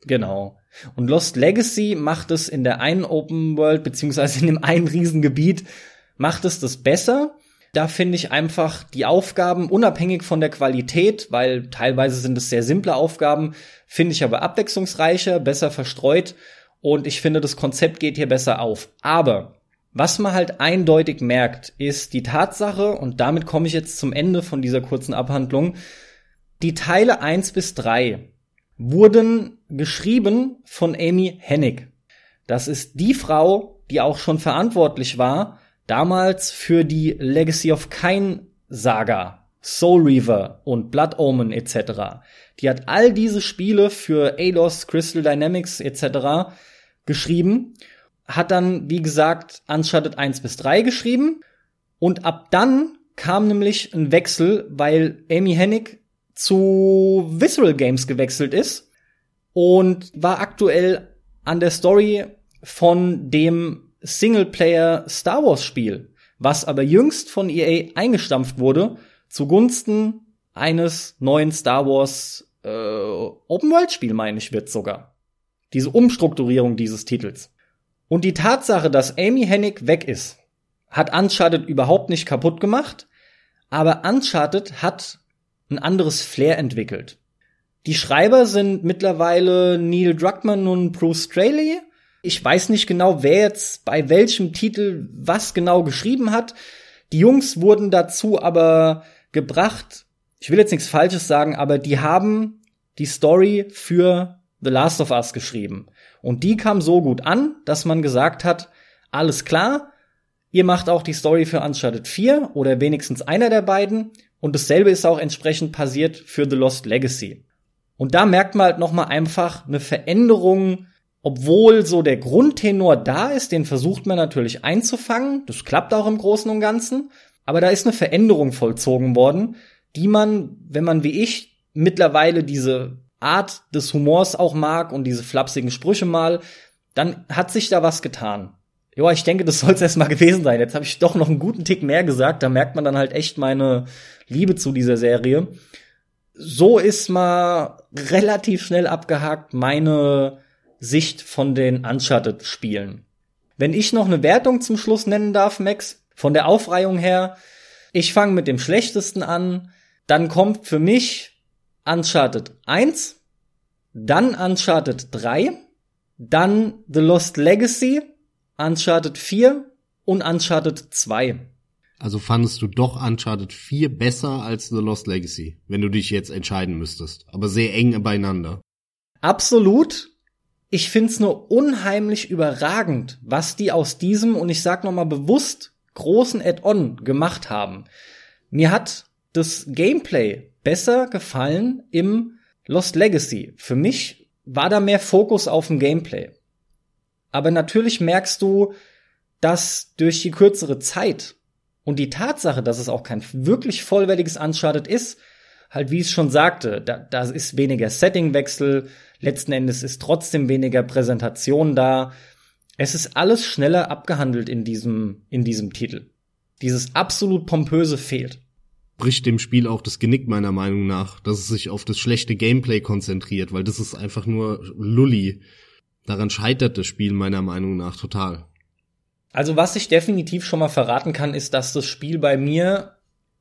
Genau. Und Lost Legacy macht es in der einen Open World, beziehungsweise in dem einen Riesengebiet, macht es das besser. Da finde ich einfach die Aufgaben, unabhängig von der Qualität, weil teilweise sind es sehr simple Aufgaben, finde ich aber abwechslungsreicher, besser verstreut und ich finde, das Konzept geht hier besser auf. Aber was man halt eindeutig merkt, ist die Tatsache, und damit komme ich jetzt zum Ende von dieser kurzen Abhandlung, die Teile eins bis drei wurden geschrieben von Amy Hennig. Das ist die Frau, die auch schon verantwortlich war, damals für die Legacy of Kain Saga, Soul Reaver und Blood Omen etc. Die hat all diese Spiele für Alos, Crystal Dynamics etc. geschrieben, hat dann, wie gesagt, Uncharted 1 bis 3 geschrieben und ab dann kam nämlich ein Wechsel, weil Amy Hennig zu Visceral Games gewechselt ist und war aktuell an der Story von dem Singleplayer Star Wars Spiel, was aber jüngst von EA eingestampft wurde zugunsten eines neuen Star Wars äh, Open World Spiel, meine ich, wird sogar. Diese Umstrukturierung dieses Titels. Und die Tatsache, dass Amy Hennig weg ist, hat Uncharted überhaupt nicht kaputt gemacht, aber Uncharted hat ein anderes Flair entwickelt. Die Schreiber sind mittlerweile Neil Druckmann und Bruce Straley. Ich weiß nicht genau, wer jetzt bei welchem Titel was genau geschrieben hat. Die Jungs wurden dazu aber gebracht, ich will jetzt nichts Falsches sagen, aber die haben die Story für The Last of Us geschrieben. Und die kam so gut an, dass man gesagt hat, alles klar, ihr macht auch die Story für Uncharted 4 oder wenigstens einer der beiden und dasselbe ist auch entsprechend passiert für The Lost Legacy. Und da merkt man halt nochmal einfach eine Veränderung, obwohl so der Grundtenor da ist, den versucht man natürlich einzufangen. Das klappt auch im Großen und Ganzen. Aber da ist eine Veränderung vollzogen worden, die man, wenn man wie ich mittlerweile diese Art des Humors auch mag und diese flapsigen Sprüche mal, dann hat sich da was getan. Ja, ich denke, das soll es erstmal gewesen sein. Jetzt habe ich doch noch einen guten Tick mehr gesagt. Da merkt man dann halt echt meine Liebe zu dieser Serie. So ist mal relativ schnell abgehakt meine Sicht von den Uncharted-Spielen. Wenn ich noch eine Wertung zum Schluss nennen darf, Max, von der Aufreihung her, ich fange mit dem schlechtesten an, dann kommt für mich Uncharted 1, dann Uncharted 3, dann The Lost Legacy, Uncharted 4 und Uncharted 2. Also fandest du doch Uncharted 4 besser als The Lost Legacy, wenn du dich jetzt entscheiden müsstest, aber sehr eng beieinander. Absolut. Ich find's nur unheimlich überragend, was die aus diesem und ich sag noch mal bewusst großen Add-on gemacht haben. Mir hat das Gameplay besser gefallen im Lost Legacy. Für mich war da mehr Fokus auf dem Gameplay. Aber natürlich merkst du, dass durch die kürzere Zeit und die Tatsache, dass es auch kein wirklich vollwertiges Uncharted ist, halt wie ich es schon sagte, da, da ist weniger Settingwechsel, letzten Endes ist trotzdem weniger Präsentation da. Es ist alles schneller abgehandelt in diesem, in diesem Titel. Dieses absolut pompöse fehlt. Bricht dem Spiel auch das Genick meiner Meinung nach, dass es sich auf das schlechte Gameplay konzentriert, weil das ist einfach nur Lully. Daran scheitert das Spiel meiner Meinung nach total. Also was ich definitiv schon mal verraten kann, ist, dass das Spiel bei mir,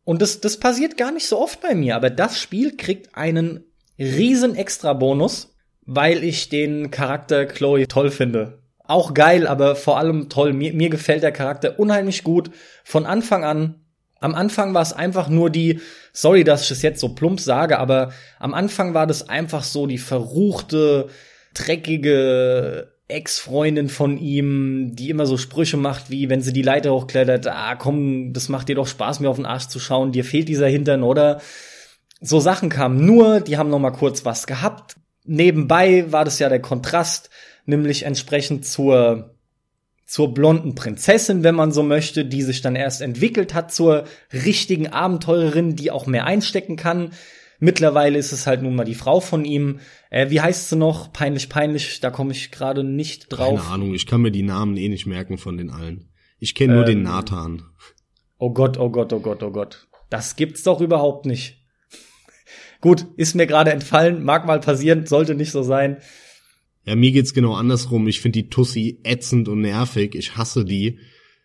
und das, das passiert gar nicht so oft bei mir, aber das Spiel kriegt einen riesen Extra-Bonus, weil ich den Charakter Chloe toll finde. Auch geil, aber vor allem toll. Mir, mir gefällt der Charakter unheimlich gut. Von Anfang an. Am Anfang war es einfach nur die, sorry, dass ich es jetzt so plump sage, aber am Anfang war das einfach so die verruchte, dreckige Ex-Freundin von ihm, die immer so Sprüche macht, wie wenn sie die Leiter hochklettert, ah komm, das macht dir doch Spaß, mir auf den Arsch zu schauen, dir fehlt dieser Hintern, oder? So Sachen kamen nur, die haben noch mal kurz was gehabt. Nebenbei war das ja der Kontrast, nämlich entsprechend zur zur blonden Prinzessin, wenn man so möchte, die sich dann erst entwickelt hat zur richtigen Abenteurerin, die auch mehr einstecken kann. Mittlerweile ist es halt nun mal die Frau von ihm. Äh, wie heißt sie noch? Peinlich, peinlich. Da komme ich gerade nicht drauf. Keine Ahnung. Ich kann mir die Namen eh nicht merken von den allen. Ich kenne nur ähm, den Nathan. Oh Gott, oh Gott, oh Gott, oh Gott. Das gibt's doch überhaupt nicht. Gut, ist mir gerade entfallen. Mag mal passieren. Sollte nicht so sein. Ja, mir geht's genau andersrum. Ich finde die Tussi ätzend und nervig. Ich hasse die.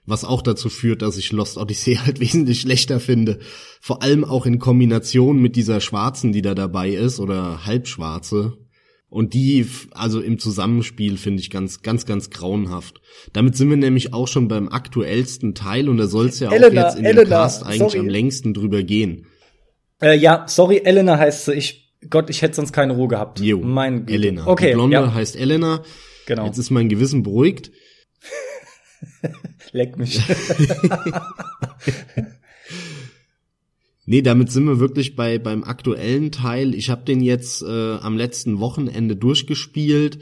Was auch dazu führt, dass ich Lost Odyssey halt wesentlich schlechter finde. Vor allem auch in Kombination mit dieser schwarzen, die da dabei ist, oder halbschwarze. Und die, also im Zusammenspiel finde ich ganz, ganz, ganz grauenhaft. Damit sind wir nämlich auch schon beim aktuellsten Teil und da soll es ja Elena, auch jetzt in Elena, dem Cast eigentlich sorry. am längsten drüber gehen. Äh, ja, sorry, Elena heißt sie. Ich, Gott, ich hätte sonst keine Ruhe gehabt. Jo, mein Güte. Elena. Okay, die Blonde ja. heißt Elena. Genau. Jetzt ist mein Gewissen beruhigt. Leck mich. Nee, damit sind wir wirklich bei beim aktuellen Teil. Ich habe den jetzt äh, am letzten Wochenende durchgespielt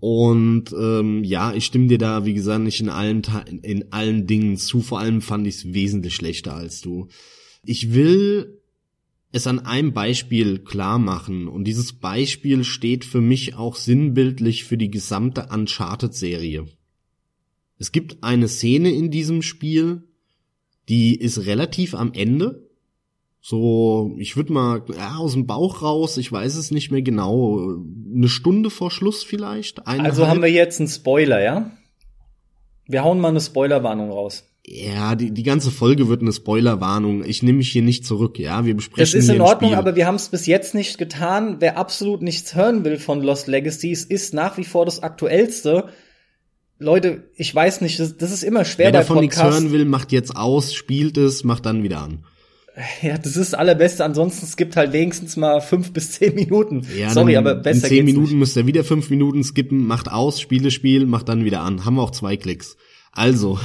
und ähm, ja, ich stimme dir da, wie gesagt, nicht in allen in allen Dingen zu. Vor allem fand ich es wesentlich schlechter als du. Ich will es an einem Beispiel klar machen und dieses Beispiel steht für mich auch sinnbildlich für die gesamte Uncharted-Serie. Es gibt eine Szene in diesem Spiel, die ist relativ am Ende so, ich würde mal ja, aus dem Bauch raus, ich weiß es nicht mehr genau, eine Stunde vor Schluss vielleicht. Eineinhalb. Also haben wir jetzt einen Spoiler, ja? Wir hauen mal eine Spoilerwarnung raus. Ja, die, die ganze Folge wird eine Spoilerwarnung. Ich nehme mich hier nicht zurück, ja. Wir besprechen. Das ist in Ordnung, aber wir haben es bis jetzt nicht getan. Wer absolut nichts hören will von Lost Legacies, ist nach wie vor das aktuellste. Leute, ich weiß nicht, das, das ist immer schwer Wer davon nichts hören will, macht jetzt aus, spielt es, macht dann wieder an. Ja, das ist das Allerbeste. Ansonsten es gibt halt wenigstens mal fünf bis zehn Minuten. Ja, Sorry, aber besser In zehn Minuten nicht. müsst ihr wieder fünf Minuten skippen, macht aus, Spiele, Spiel, macht dann wieder an. Haben wir auch zwei Klicks. Also,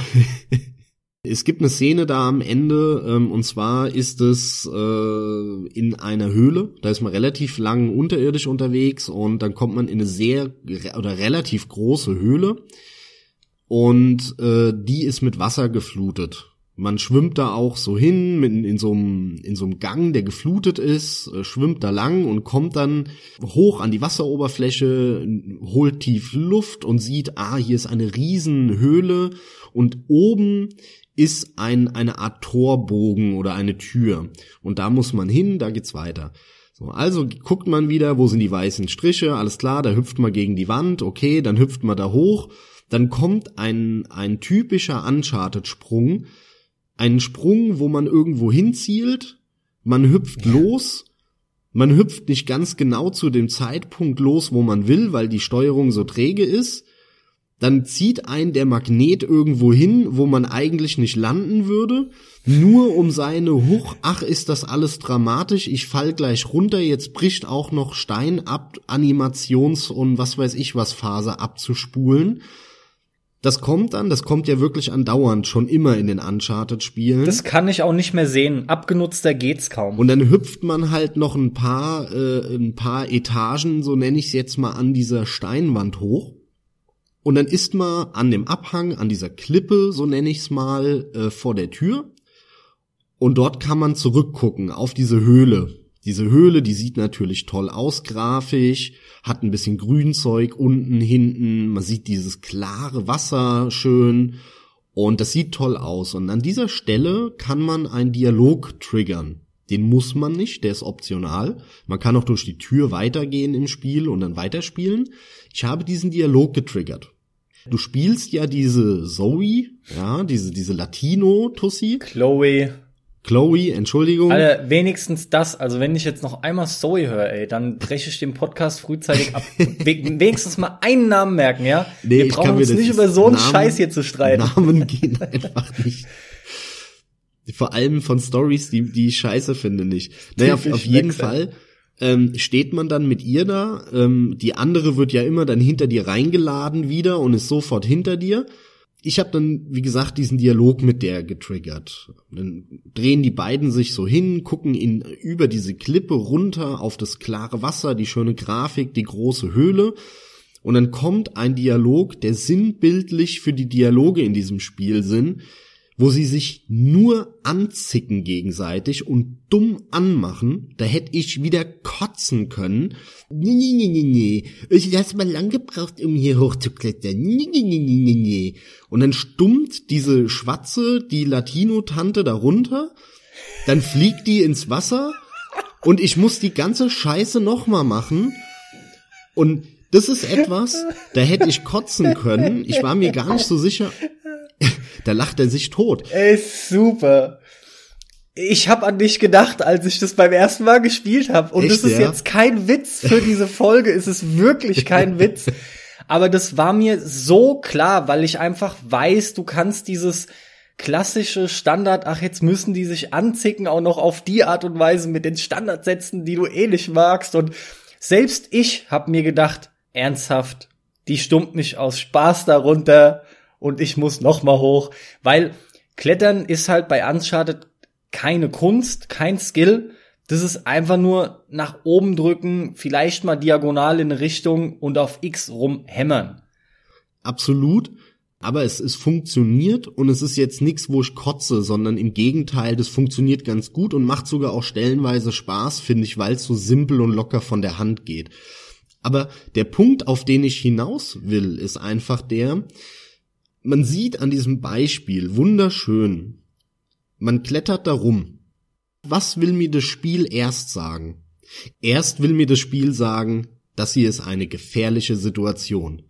es gibt eine Szene da am Ende, ähm, und zwar ist es äh, in einer Höhle. Da ist man relativ lang unterirdisch unterwegs und dann kommt man in eine sehr oder relativ große Höhle. Und äh, die ist mit Wasser geflutet. Man schwimmt da auch so hin, in, in, so einem, in so einem Gang, der geflutet ist, äh, schwimmt da lang und kommt dann hoch an die Wasseroberfläche, holt tief Luft und sieht, ah, hier ist eine Riesenhöhle und oben ist ein, eine Art Torbogen oder eine Tür. Und da muss man hin, da geht's weiter. So, also guckt man wieder, wo sind die weißen Striche, alles klar, da hüpft man gegen die Wand, okay, dann hüpft man da hoch, dann kommt ein, ein typischer Uncharted-Sprung, einen Sprung, wo man irgendwo hinzielt, man hüpft los, man hüpft nicht ganz genau zu dem Zeitpunkt los, wo man will, weil die Steuerung so träge ist, dann zieht ein der Magnet irgendwo hin, wo man eigentlich nicht landen würde, nur um seine Huch, ach ist das alles dramatisch, ich fall gleich runter, jetzt bricht auch noch Stein ab, Animations- und was weiß ich was Phase abzuspulen das kommt dann, das kommt ja wirklich andauernd, schon immer in den Uncharted-Spielen. Das kann ich auch nicht mehr sehen. Abgenutzter geht's kaum. Und dann hüpft man halt noch ein paar, äh, ein paar Etagen, so nenne ich es jetzt mal, an dieser Steinwand hoch. Und dann ist man an dem Abhang, an dieser Klippe, so nenne ich es mal, äh, vor der Tür. Und dort kann man zurückgucken auf diese Höhle. Diese Höhle, die sieht natürlich toll aus grafisch, hat ein bisschen Grünzeug unten, hinten, man sieht dieses klare Wasser schön und das sieht toll aus. Und an dieser Stelle kann man einen Dialog triggern. Den muss man nicht, der ist optional. Man kann auch durch die Tür weitergehen im Spiel und dann weiterspielen. Ich habe diesen Dialog getriggert. Du spielst ja diese Zoe, ja, diese, diese Latino-Tussi. Chloe. Chloe, Entschuldigung. Alter, wenigstens das. Also wenn ich jetzt noch einmal Zoe höre, ey, dann breche ich den Podcast frühzeitig ab. wenigstens mal einen Namen merken, ja? Nee, Wir brauchen uns nicht über so einen Namen, Scheiß hier zu streiten. Namen gehen einfach nicht. Vor allem von Stories, die, die ich scheiße finde, nicht. Naja, auf, auf jeden Fall ähm, steht man dann mit ihr da. Ähm, die andere wird ja immer dann hinter dir reingeladen wieder und ist sofort hinter dir ich habe dann, wie gesagt, diesen Dialog mit der getriggert. Dann drehen die beiden sich so hin, gucken ihn über diese Klippe runter auf das klare Wasser, die schöne Grafik, die große Höhle. Und dann kommt ein Dialog, der sinnbildlich für die Dialoge in diesem Spiel sind, wo sie sich nur anzicken gegenseitig und dumm anmachen, da hätte ich wieder kotzen können. Nee, nee, nee, nee, nee. Ich hast mal lang gebraucht, um hier hochzuklettern. Nee, nee, nee, nee, nee, nee. Und dann stummt diese Schwatze, die Latino-Tante darunter, dann fliegt die ins Wasser und ich muss die ganze Scheiße nochmal machen und Das ist etwas, da hätte ich kotzen können. Ich war mir gar nicht so sicher. da lacht er sich tot. Ey, super. Ich habe an dich gedacht, als ich das beim ersten Mal gespielt habe. Und Echt, das ist ja? jetzt kein Witz für diese Folge. es ist wirklich kein Witz. Aber das war mir so klar, weil ich einfach weiß, du kannst dieses klassische Standard, ach, jetzt müssen die sich anzicken, auch noch auf die Art und Weise mit den Standardsätzen, die du eh nicht magst. Und selbst ich hab mir gedacht, ernsthaft, die stummt mich aus Spaß darunter und ich muss noch mal hoch, weil Klettern ist halt bei Uncharted keine Kunst, kein Skill. Das ist einfach nur nach oben drücken, vielleicht mal diagonal in eine Richtung und auf X rumhämmern. Absolut. Aber es, es funktioniert und es ist jetzt nichts, wo ich kotze, sondern im Gegenteil, das funktioniert ganz gut und macht sogar auch stellenweise Spaß, finde ich, weil es so simpel und locker von der Hand geht. Aber der Punkt, auf den ich hinaus will, ist einfach der, man sieht an diesem Beispiel wunderschön, man klettert da rum. Was will mir das Spiel erst sagen? Erst will mir das Spiel sagen, das hier ist eine gefährliche Situation.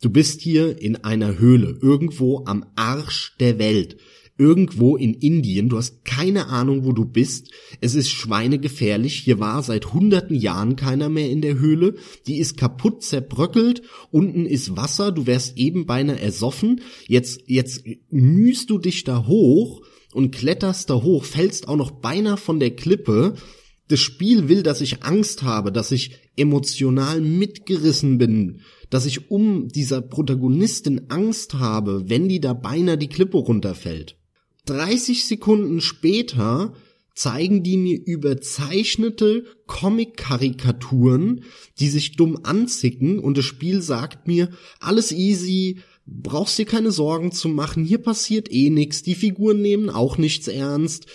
Du bist hier in einer Höhle, irgendwo am Arsch der Welt, irgendwo in Indien, du hast keine Ahnung, wo du bist, es ist schweinegefährlich, hier war seit hunderten Jahren keiner mehr in der Höhle, die ist kaputt zerbröckelt, unten ist Wasser, du wärst eben beinahe ersoffen, jetzt, jetzt mühst du dich da hoch und kletterst da hoch, fällst auch noch beinahe von der Klippe, das Spiel will, dass ich Angst habe, dass ich emotional mitgerissen bin, dass ich um dieser Protagonistin Angst habe, wenn die da beinahe die Klippe runterfällt. 30 Sekunden später zeigen die mir überzeichnete Comic-Karikaturen, die sich dumm anzicken und das Spiel sagt mir, alles easy, brauchst dir keine Sorgen zu machen, hier passiert eh nix, die Figuren nehmen auch nichts ernst.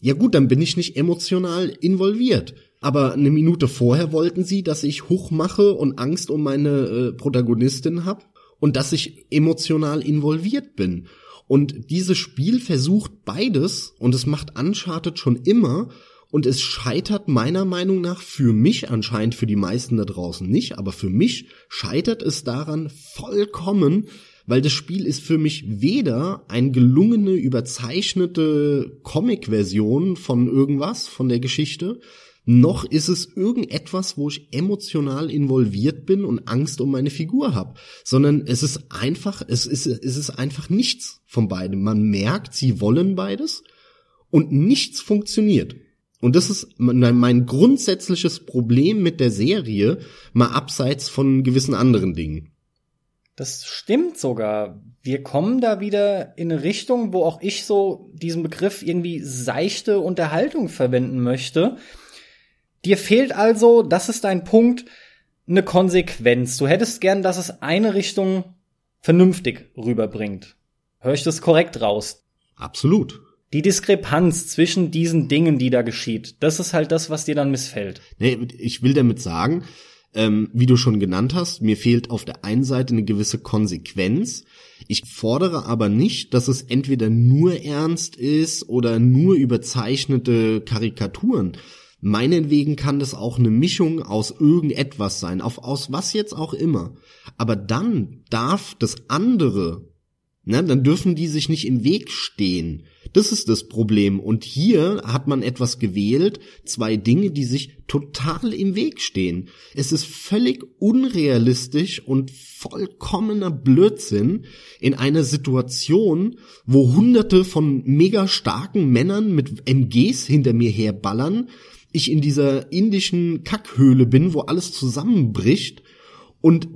Ja gut, dann bin ich nicht emotional involviert aber eine Minute vorher wollten sie, dass ich hochmache und Angst um meine äh, Protagonistin hab und dass ich emotional involviert bin. Und dieses Spiel versucht beides und es macht Uncharted schon immer und es scheitert meiner Meinung nach für mich anscheinend für die meisten da draußen nicht, aber für mich scheitert es daran vollkommen, weil das Spiel ist für mich weder ein gelungene, überzeichnete Comic-Version von irgendwas, von der Geschichte, noch ist es irgendetwas, wo ich emotional involviert bin und Angst um meine Figur habe, sondern es ist einfach, es ist, es ist einfach nichts von beidem. Man merkt, sie wollen beides und nichts funktioniert. Und das ist mein grundsätzliches Problem mit der Serie, mal abseits von gewissen anderen Dingen. Das stimmt sogar. Wir kommen da wieder in eine Richtung, wo auch ich so diesen Begriff irgendwie seichte Unterhaltung verwenden möchte. Dir fehlt also, das ist dein Punkt, eine Konsequenz. Du hättest gern, dass es eine Richtung vernünftig rüberbringt. Hör ich das korrekt raus? Absolut. Die Diskrepanz zwischen diesen Dingen, die da geschieht, das ist halt das, was dir dann missfällt. Nee, ich will damit sagen, ähm, wie du schon genannt hast, mir fehlt auf der einen Seite eine gewisse Konsequenz. Ich fordere aber nicht, dass es entweder nur ernst ist oder nur überzeichnete Karikaturen. Meinetwegen kann das auch eine Mischung aus irgendetwas sein, auf, aus was jetzt auch immer. Aber dann darf das andere, ne, dann dürfen die sich nicht im Weg stehen. Das ist das Problem. Und hier hat man etwas gewählt, zwei Dinge, die sich total im Weg stehen. Es ist völlig unrealistisch und vollkommener Blödsinn in einer Situation, wo hunderte von mega starken Männern mit MGs hinter mir herballern, ich in dieser indischen Kackhöhle bin, wo alles zusammenbricht und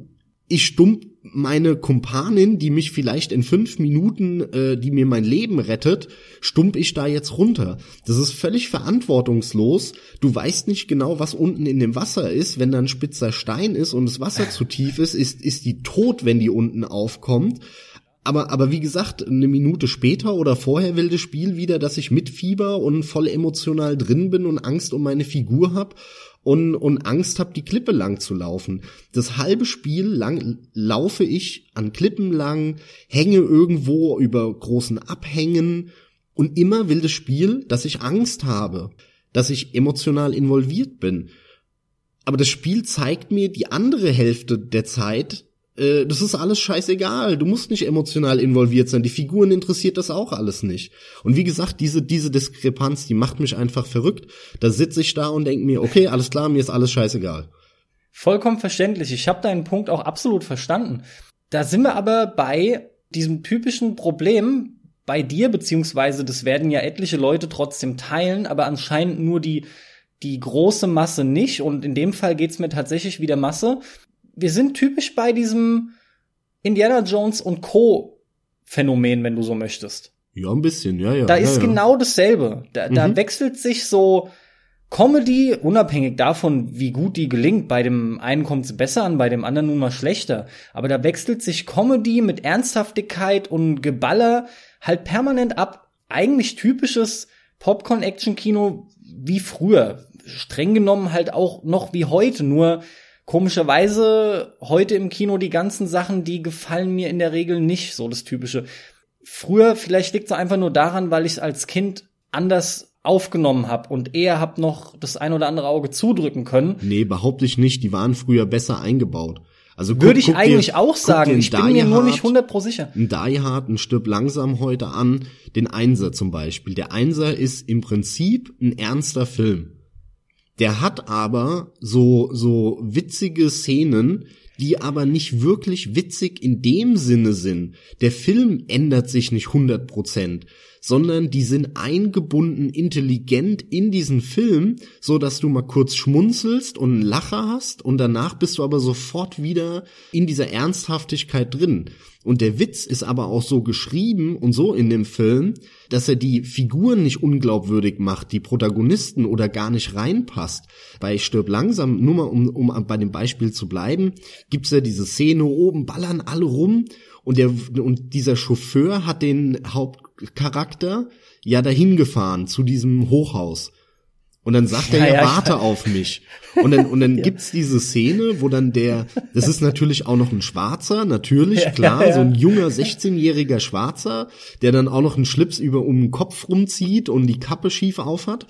ich stump meine Kumpanin, die mich vielleicht in fünf Minuten, äh, die mir mein Leben rettet, stump ich da jetzt runter. Das ist völlig verantwortungslos. Du weißt nicht genau, was unten in dem Wasser ist. Wenn da ein spitzer Stein ist und das Wasser zu tief ist, ist, ist die tot, wenn die unten aufkommt aber, aber wie gesagt, eine Minute später oder vorher will das Spiel wieder, dass ich mitfieber und voll emotional drin bin und Angst um meine Figur hab und, und Angst hab, die Klippe lang zu laufen. Das halbe Spiel lang laufe ich an Klippen lang, hänge irgendwo über großen Abhängen und immer will das Spiel, dass ich Angst habe, dass ich emotional involviert bin. Aber das Spiel zeigt mir die andere Hälfte der Zeit, äh, das ist alles scheißegal. Du musst nicht emotional involviert sein. Die Figuren interessiert das auch alles nicht. Und wie gesagt, diese, diese Diskrepanz, die macht mich einfach verrückt. Da sitze ich da und denke mir, okay, alles klar, mir ist alles scheißegal. Vollkommen verständlich. Ich habe deinen Punkt auch absolut verstanden. Da sind wir aber bei diesem typischen Problem bei dir, beziehungsweise das werden ja etliche Leute trotzdem teilen, aber anscheinend nur die, die große Masse nicht. Und in dem Fall geht's mir tatsächlich wie der Masse wir sind typisch bei diesem Indiana Jones und Co. Phänomen, wenn du so möchtest. Ja, ein bisschen, ja, ja. Da ja, ist ja. genau dasselbe. Da, Mhm. da wechselt sich so Comedy, unabhängig davon, wie gut die gelingt. Bei dem einen kommt es besser an, bei dem anderen nun mal schlechter. Aber da wechselt sich Comedy mit Ernsthaftigkeit und Geballer halt permanent ab. Eigentlich typisches Popcorn-Action-Kino wie früher. Streng genommen halt auch noch wie heute, nur Komischerweise heute im Kino die ganzen Sachen, die gefallen mir in der Regel nicht, so das typische. Früher, vielleicht liegt es einfach nur daran, weil ich es als Kind anders aufgenommen habe und eher hab noch das ein oder andere Auge zudrücken können. Nee, behaupte ich nicht. Die waren früher besser eingebaut. Also guck, Würde ich eigentlich dir, auch sagen. Ich bin mir nur nicht Hard- 100 pro sicher. ein Die Hard, ein Stirb langsam heute an, den Einser zum Beispiel. Der Einser ist im Prinzip ein ernster Film. Der hat aber so, so witzige Szenen, die aber nicht wirklich witzig in dem Sinne sind. Der Film ändert sich nicht 100 Prozent, sondern die sind eingebunden intelligent in diesen Film, so dass du mal kurz schmunzelst und einen Lacher hast und danach bist du aber sofort wieder in dieser Ernsthaftigkeit drin. Und der Witz ist aber auch so geschrieben und so in dem Film, dass er die Figuren nicht unglaubwürdig macht, die Protagonisten oder gar nicht reinpasst. Bei Stirb langsam, nur mal um, um bei dem Beispiel zu bleiben, gibt's ja diese Szene oben, ballern alle rum und der und dieser Chauffeur hat den Hauptcharakter ja dahin gefahren zu diesem Hochhaus. Und dann sagt Ja, er ja, ja, ich warte auf mich. Und dann, und dann gibt's diese Szene, wo dann der, das ist natürlich auch noch ein Schwarzer, natürlich, Ja, klar, ja, ja. so ein junger 16-jähriger Schwarzer, der dann auch noch einen Schlips über um den Kopf rumzieht und die Kappe schief aufhat.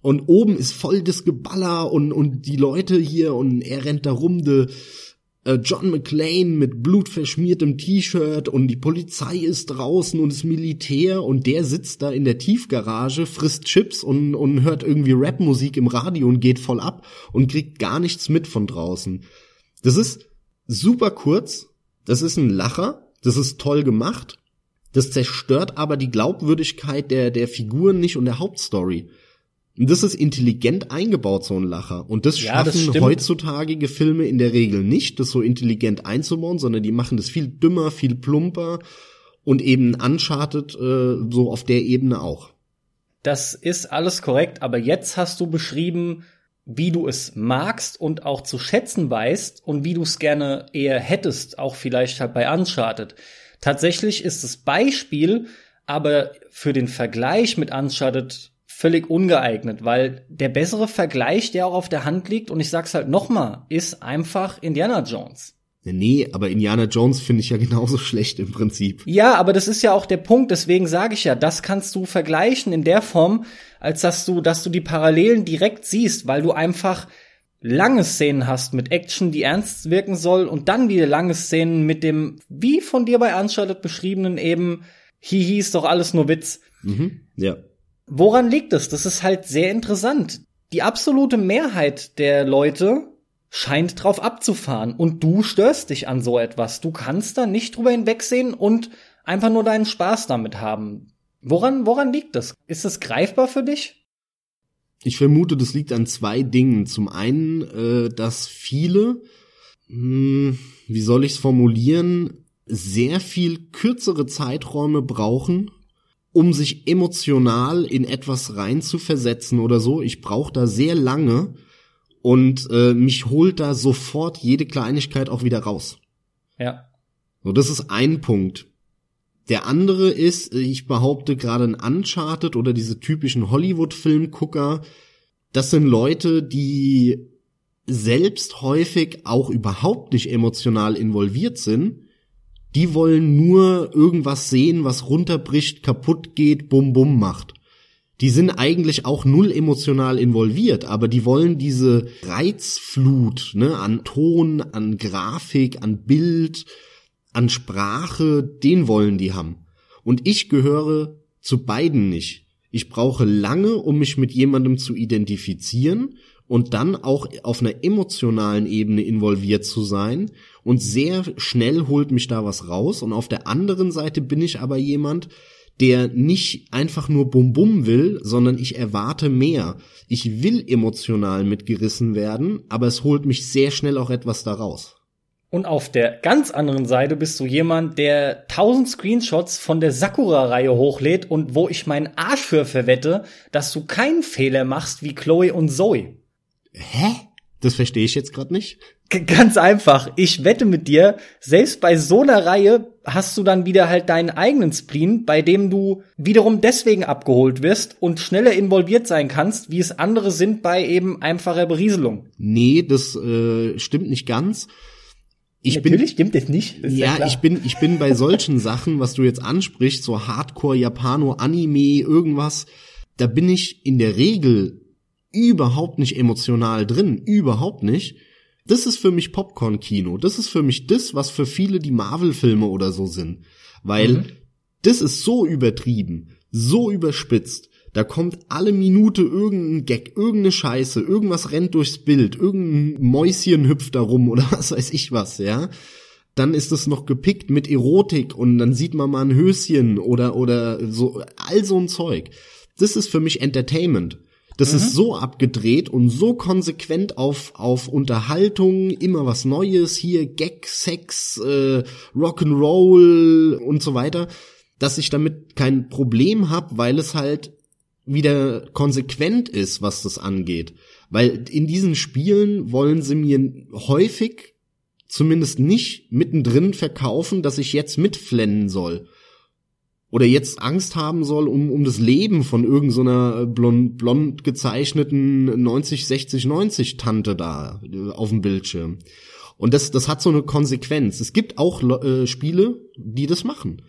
Und oben ist voll das Geballer und, und die Leute hier und er rennt da rum, de, John McClane mit blutverschmiertem T-Shirt und die Polizei ist draußen und das Militär und der sitzt da in der Tiefgarage, frisst Chips und, und hört irgendwie Rapmusik im Radio und geht voll ab und kriegt gar nichts mit von draußen. Das ist super kurz, das ist ein Lacher, das ist toll gemacht, das zerstört aber die Glaubwürdigkeit der, der Figuren nicht und der Hauptstory. Und das ist intelligent eingebaut, so ein Lacher. Und das Ja, das schaffen stimmt. heutzutage Filme in der Regel nicht, das so intelligent einzubauen, sondern die machen das viel dümmer, viel plumper und eben Uncharted äh, so auf der Ebene auch. Das ist alles korrekt, aber jetzt hast du beschrieben, wie du es magst und auch zu schätzen weißt und wie du es gerne eher hättest, auch vielleicht halt bei Uncharted. Tatsächlich ist das Beispiel aber für den Vergleich mit Uncharted völlig ungeeignet, weil der bessere Vergleich, der auch auf der Hand liegt, und ich sag's halt nochmal, ist einfach Indiana Jones. Nee, aber Indiana Jones finde ich ja genauso schlecht im Prinzip. Ja, aber das ist ja auch der Punkt, deswegen sage ich ja, das kannst du vergleichen in der Form, als dass du, dass du die Parallelen direkt siehst, weil du einfach lange Szenen hast mit Action, die ernst wirken soll und dann wieder lange Szenen mit dem, wie von dir bei Uncharted beschriebenen eben, hihi, ist doch alles nur Witz. Mhm. Ja. Woran liegt es? Das ist halt sehr interessant. Die absolute Mehrheit der Leute scheint drauf abzufahren und du störst dich an so etwas. Du kannst da nicht drüber hinwegsehen und einfach nur deinen Spaß damit haben. Woran, woran liegt das? Ist es greifbar für dich? Ich vermute, das liegt an zwei Dingen. Zum einen, äh, dass viele, mh, wie soll ich es formulieren, sehr viel kürzere Zeiträume brauchen, um sich emotional in etwas reinzuversetzen oder so. Ich brauche da sehr lange und äh, mich holt da sofort jede Kleinigkeit auch wieder raus. Ja. So, das ist ein Punkt. Der andere ist, ich behaupte gerade ein Uncharted oder diese typischen Hollywood-Filmgucker, das sind Leute, die selbst häufig auch überhaupt nicht emotional involviert sind. Die wollen nur irgendwas sehen, was runterbricht, kaputt geht, bum bum macht. Die sind eigentlich auch null emotional involviert, aber die wollen diese Reizflut ne, an Ton, an Grafik, an Bild, an Sprache, den wollen die haben. Und ich gehöre zu beiden nicht. Ich brauche lange, um mich mit jemandem zu identifizieren und dann auch auf einer emotionalen Ebene involviert zu sein und sehr schnell holt mich da was raus und auf der anderen Seite bin ich aber jemand, der nicht einfach nur Bum Bum will, sondern ich erwarte mehr. Ich will emotional mitgerissen werden, aber es holt mich sehr schnell auch etwas daraus. Und auf der ganz anderen Seite bist du jemand, der tausend Screenshots von der Sakura-Reihe hochlädt und wo ich meinen Arsch für verwette, dass du keinen Fehler machst wie Chloe und Zoe. Hä? Das verstehe ich jetzt gerade nicht. Ganz einfach. Ich wette mit dir, selbst bei so einer Reihe hast du dann wieder halt deinen eigenen Spleen, bei dem du wiederum deswegen abgeholt wirst und schneller involviert sein kannst, wie es andere sind bei eben einfacher Berieselung. Nee, das äh, stimmt nicht ganz. Ich Natürlich bin, stimmt das nicht. Das ja, ja ich bin, ich bin bei solchen Sachen, was du jetzt ansprichst, so Hardcore, Japano, Anime, irgendwas, da bin ich in der Regel überhaupt nicht emotional drin, überhaupt nicht. Das ist für mich Popcorn-Kino. Das ist für mich das, was für viele die Marvel-Filme oder so sind. Weil mhm. das ist so übertrieben, so überspitzt. Da kommt alle Minute irgendein Gag, irgendeine Scheiße, irgendwas rennt durchs Bild, irgendein Mäuschen hüpft da rum oder was weiß ich was, ja. Dann ist es noch gepickt mit Erotik und dann sieht man mal ein Höschen oder, oder so, all so ein Zeug. Das ist für mich Entertainment. Das mhm. ist so abgedreht und so konsequent auf, auf Unterhaltung, immer was Neues, hier Gag, Sex, äh, Rock'n'Roll und so weiter, dass ich damit kein Problem habe, weil es halt wieder konsequent ist, was das angeht. Weil in diesen Spielen wollen sie mir häufig zumindest nicht mittendrin verkaufen, dass ich jetzt mitflennen soll oder jetzt Angst haben soll um, um das Leben von irgendeiner so blond, blond gezeichneten 90, 60, 90 Tante da äh, auf dem Bildschirm. Und das, das hat so eine Konsequenz. Es gibt auch äh, Spiele, die das machen.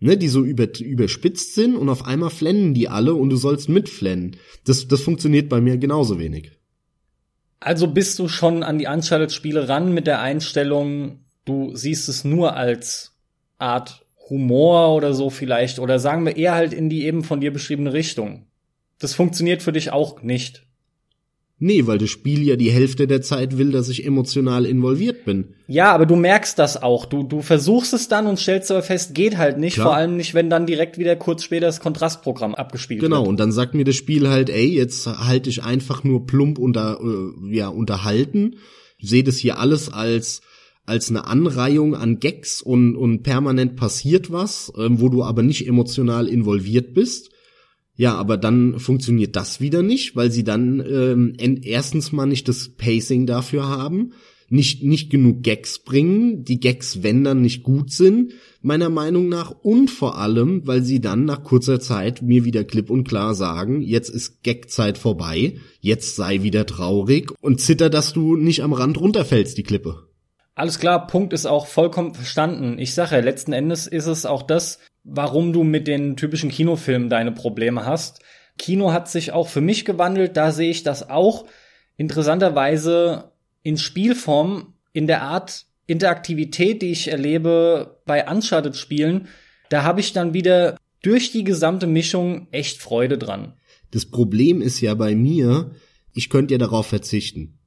Ne, die so über, überspitzt sind und auf einmal flennen die alle und du sollst mitflennen. Das, das funktioniert bei mir genauso wenig. Also bist du schon an die Uncharted-Spiele ran mit der Einstellung, du siehst es nur als Art Humor oder so vielleicht oder sagen wir eher halt in die eben von dir beschriebene Richtung. Das funktioniert für dich auch nicht. Nee, weil das Spiel ja die Hälfte der Zeit will, dass ich emotional involviert bin. Ja, aber du merkst das auch. Du, du versuchst es dann und stellst aber fest, geht halt nicht. Klar. Vor allem nicht, wenn dann direkt wieder kurz später das Kontrastprogramm abgespielt genau, wird. Genau, und dann sagt mir das Spiel halt, ey, jetzt halte ich einfach nur plump unter, äh, ja, unterhalten. Sehe das hier alles als als eine Anreihung an Gags und, und permanent passiert was, ähm, wo du aber nicht emotional involviert bist. Ja, aber dann funktioniert das wieder nicht, weil sie dann ähm, erstens mal nicht das Pacing dafür haben, nicht, nicht genug Gags bringen, die Gags, wenn dann nicht gut sind, meiner Meinung nach, und vor allem, weil sie dann nach kurzer Zeit mir wieder klipp und klar sagen, jetzt ist Gagzeit vorbei, jetzt sei wieder traurig und zitter, dass du nicht am Rand runterfällst, die Klippe. Alles klar, Punkt ist auch vollkommen verstanden. Ich sage, letzten Endes ist es auch das, warum du mit den typischen Kinofilmen deine Probleme hast. Kino hat sich auch für mich gewandelt, da sehe ich das auch interessanterweise in Spielform, in der Art Interaktivität, die ich erlebe bei Uncharted-Spielen, da habe ich dann wieder durch die gesamte Mischung echt Freude dran. Das Problem ist ja bei mir, ich könnte ja darauf verzichten.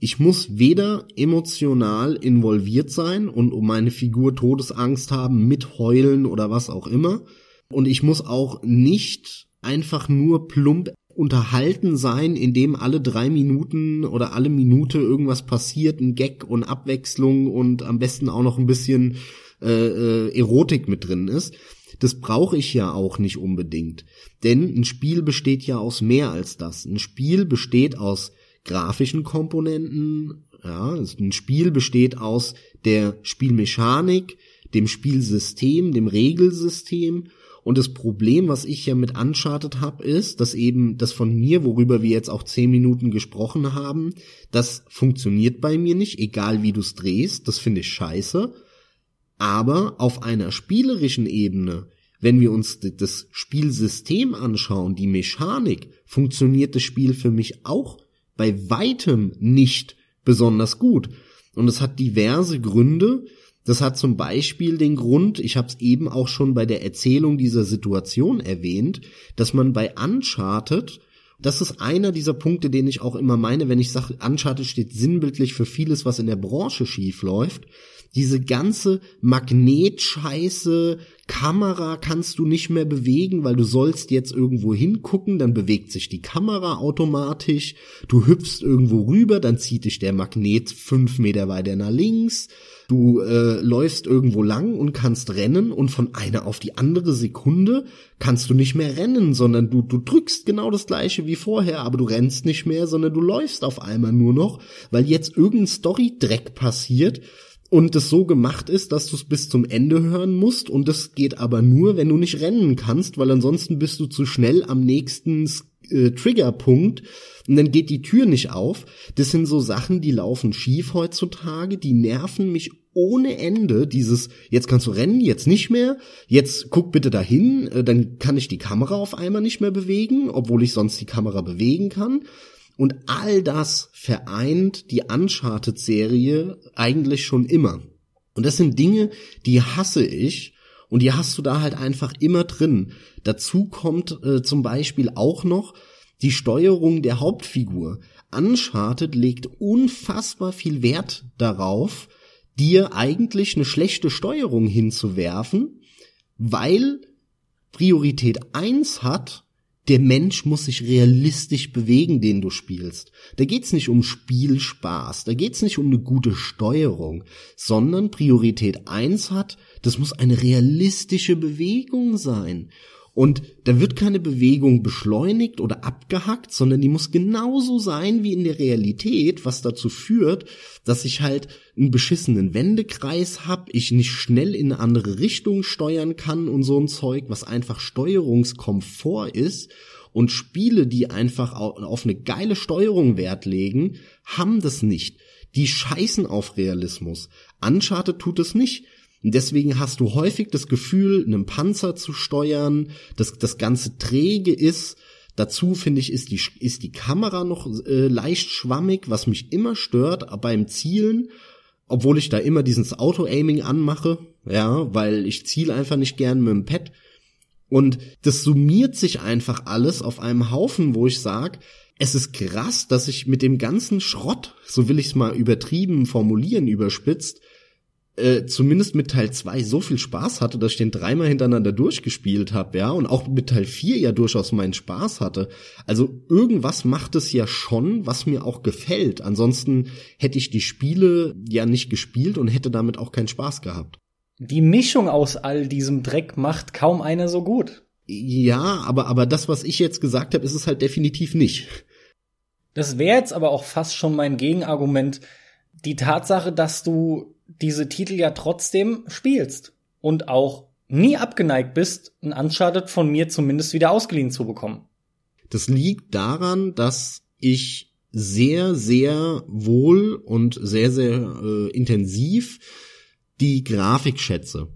Ich muss weder emotional involviert sein und um meine Figur Todesangst haben, mitheulen oder was auch immer. Und ich muss auch nicht einfach nur plump unterhalten sein, indem alle drei Minuten oder alle Minute irgendwas passiert, ein Gag und Abwechslung und am besten auch noch ein bisschen äh, äh, Erotik mit drin ist. Das brauche ich ja auch nicht unbedingt. Denn ein Spiel besteht ja aus mehr als das. Ein Spiel besteht aus grafischen Komponenten. Ja, ein Spiel besteht aus der Spielmechanik, dem Spielsystem, dem Regelsystem. Und das Problem, was ich ja mit Uncharted habe, ist, dass eben das von mir, worüber wir jetzt auch zehn Minuten gesprochen haben, das funktioniert bei mir nicht, egal wie du es drehst. Das finde ich scheiße. Aber auf einer spielerischen Ebene wenn wir uns das Spielsystem anschauen, die Mechanik, funktioniert das Spiel für mich auch bei weitem nicht besonders gut. Und es hat diverse Gründe. Das hat zum Beispiel den Grund, ich habe es eben auch schon bei der Erzählung dieser Situation erwähnt, dass man bei Uncharted das ist einer dieser Punkte, den ich auch immer meine, wenn ich sage, Uncharted steht sinnbildlich für vieles, was in der Branche schief läuft. Diese ganze Magnetscheiße, Kamera kannst du nicht mehr bewegen, weil du sollst jetzt irgendwo hingucken, dann bewegt sich die Kamera automatisch. Du hüpfst irgendwo rüber, dann zieht dich der Magnet fünf Meter weiter nach links. Du äh, läufst irgendwo lang und kannst rennen und von einer auf die andere Sekunde kannst du nicht mehr rennen, sondern du, du drückst genau das gleiche wie vorher, aber du rennst nicht mehr, sondern du läufst auf einmal nur noch, weil jetzt irgendein Story-Dreck passiert und es so gemacht ist, dass du es bis zum Ende hören musst und das geht aber nur, wenn du nicht rennen kannst, weil ansonsten bist du zu schnell am nächsten äh, Triggerpunkt und dann geht die Tür nicht auf. Das sind so Sachen, die laufen schief heutzutage, die nerven mich ohne Ende. Dieses, jetzt kannst du rennen, jetzt nicht mehr, jetzt guck bitte dahin, äh, dann kann ich die Kamera auf einmal nicht mehr bewegen, obwohl ich sonst die Kamera bewegen kann. Und all das vereint die Uncharted-Serie eigentlich schon immer. Und das sind Dinge, die hasse ich. Und die hast du da halt einfach immer drin. Dazu kommt äh, zum Beispiel auch noch die Steuerung der Hauptfigur. Uncharted legt unfassbar viel Wert darauf, dir eigentlich eine schlechte Steuerung hinzuwerfen, weil Priorität eins hat, der Mensch muss sich realistisch bewegen, den du spielst. Da geht's nicht um Spielspaß, da geht's nicht um eine gute Steuerung, sondern Priorität eins hat, das muss eine realistische Bewegung sein. Und da wird keine Bewegung beschleunigt oder abgehackt, sondern die muss genauso sein wie in der Realität, was dazu führt, dass ich halt einen beschissenen Wendekreis hab, ich nicht schnell in eine andere Richtung steuern kann und so ein Zeug, was einfach Steuerungskomfort ist. Und Spiele, die einfach auf eine geile Steuerung Wert legen, haben das nicht. Die scheißen auf Realismus. Uncharted tut es nicht. Deswegen hast du häufig das Gefühl, einen Panzer zu steuern, dass das Ganze träge ist. Dazu finde ich, ist die, ist die Kamera noch äh, leicht schwammig, was mich immer stört beim Zielen, obwohl ich da immer dieses Auto-Aiming anmache, ja, weil ich ziele einfach nicht gern mit dem Pad. Und das summiert sich einfach alles auf einem Haufen, wo ich sag, es ist krass, dass ich mit dem ganzen Schrott, so will ich es mal übertrieben formulieren, überspitzt, äh, zumindest mit Teil 2 so viel Spaß hatte, dass ich den dreimal hintereinander durchgespielt habe, ja, und auch mit Teil 4 ja durchaus meinen Spaß hatte. Also irgendwas macht es ja schon, was mir auch gefällt. Ansonsten hätte ich die Spiele ja nicht gespielt und hätte damit auch keinen Spaß gehabt. Die Mischung aus all diesem Dreck macht kaum einer so gut. Ja, aber aber das, was ich jetzt gesagt habe, ist es halt definitiv nicht. Das wäre jetzt aber auch fast schon mein Gegenargument. Die Tatsache, dass du diese Titel ja trotzdem spielst und auch nie abgeneigt bist, ein Uncharted von mir zumindest wieder ausgeliehen zu bekommen. Das liegt daran, dass ich sehr, sehr wohl und sehr, sehr äh, intensiv die Grafik schätze.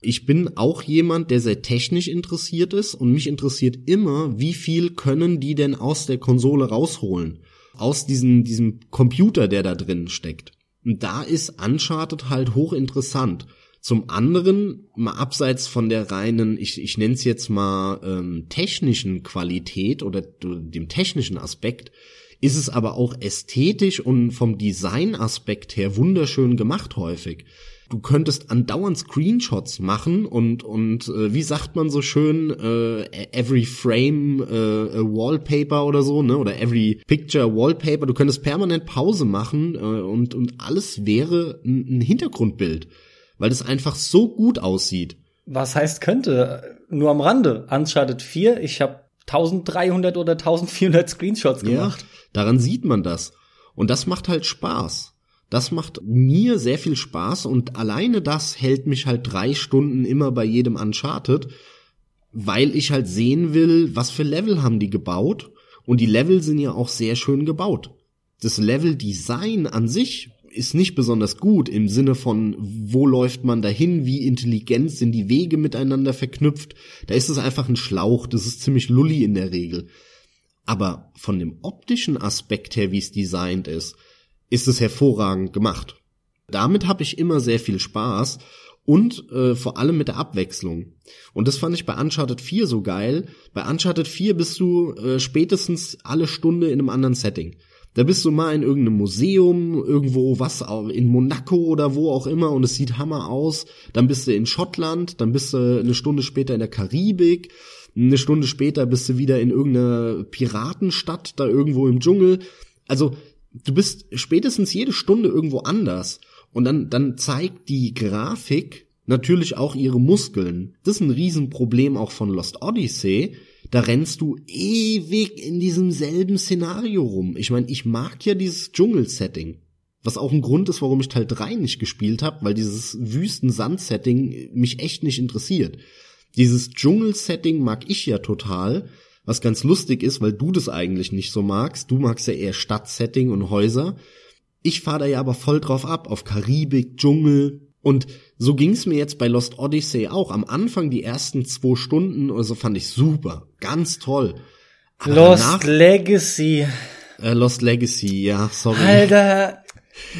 Ich bin auch jemand, der sehr technisch interessiert ist und mich interessiert immer, wie viel können die denn aus der Konsole rausholen? Aus diesem, diesem Computer, der da drin steckt. Und da ist Uncharted halt hochinteressant. Zum anderen, mal abseits von der reinen, ich, ich nenne es jetzt mal ähm, technischen Qualität oder dem technischen Aspekt, ist es aber auch ästhetisch und vom Designaspekt her wunderschön gemacht häufig du könntest andauernd Screenshots machen und und äh, wie sagt man so schön äh, every frame äh, wallpaper oder so ne oder every picture wallpaper. Du könntest permanent Pause machen äh, und und alles wäre ein, ein Hintergrundbild weil das einfach so gut aussieht. Was heißt könnte? Nur am Rande. Uncharted 4 ich habe 1300 oder 1400 Screenshots gemacht. ja, daran sieht man das. Und das macht halt Spaß das macht mir sehr viel Spaß und alleine das hält mich halt drei Stunden immer bei jedem Uncharted, weil ich halt sehen will, was für Level haben die gebaut und die Level sind ja auch sehr schön gebaut. Das Level-Design an sich ist nicht besonders gut im Sinne von, wo läuft man dahin, wie intelligent sind die Wege miteinander verknüpft. Da ist es einfach ein Schlauch, das ist ziemlich lully in der Regel. Aber von dem optischen Aspekt her, wie es designt ist, ist es hervorragend gemacht. Damit habe ich immer sehr viel Spaß und äh, vor allem mit der Abwechslung. Und das fand ich bei Uncharted 4 so geil. Bei Uncharted 4 bist du äh, spätestens alle Stunde in einem anderen Setting. Da bist du mal in irgendeinem Museum, irgendwo was, in Monaco oder wo auch immer und es sieht Hammer aus. Dann bist du in Schottland, dann bist du eine Stunde später in der Karibik, eine Stunde später bist du wieder in irgendeiner Piratenstadt, da irgendwo im Dschungel. Also du bist spätestens jede Stunde irgendwo anders. Und dann, dann zeigt die Grafik natürlich auch ihre Muskeln. Das ist ein Riesenproblem auch von Lost Odyssey. Da rennst du ewig in diesem selben Szenario rum. Ich meine, ich mag ja dieses Dschungel-Setting. Was auch ein Grund ist, warum ich Teil 3 nicht gespielt habe, weil dieses Wüsten-Sand-Setting mich echt nicht interessiert. Dieses Dschungel-Setting mag ich ja total, was ganz lustig ist, weil du das eigentlich nicht so magst. Du magst ja eher Stadtsetting und Häuser. Ich fahre da ja aber voll drauf ab, auf Karibik, Dschungel. Und so ging's mir jetzt bei Lost Odyssey auch. Am Anfang die ersten zwei Stunden oder so fand ich super, ganz toll. Aber Lost danach, Legacy. Äh, Lost Legacy, ja, sorry. Alter.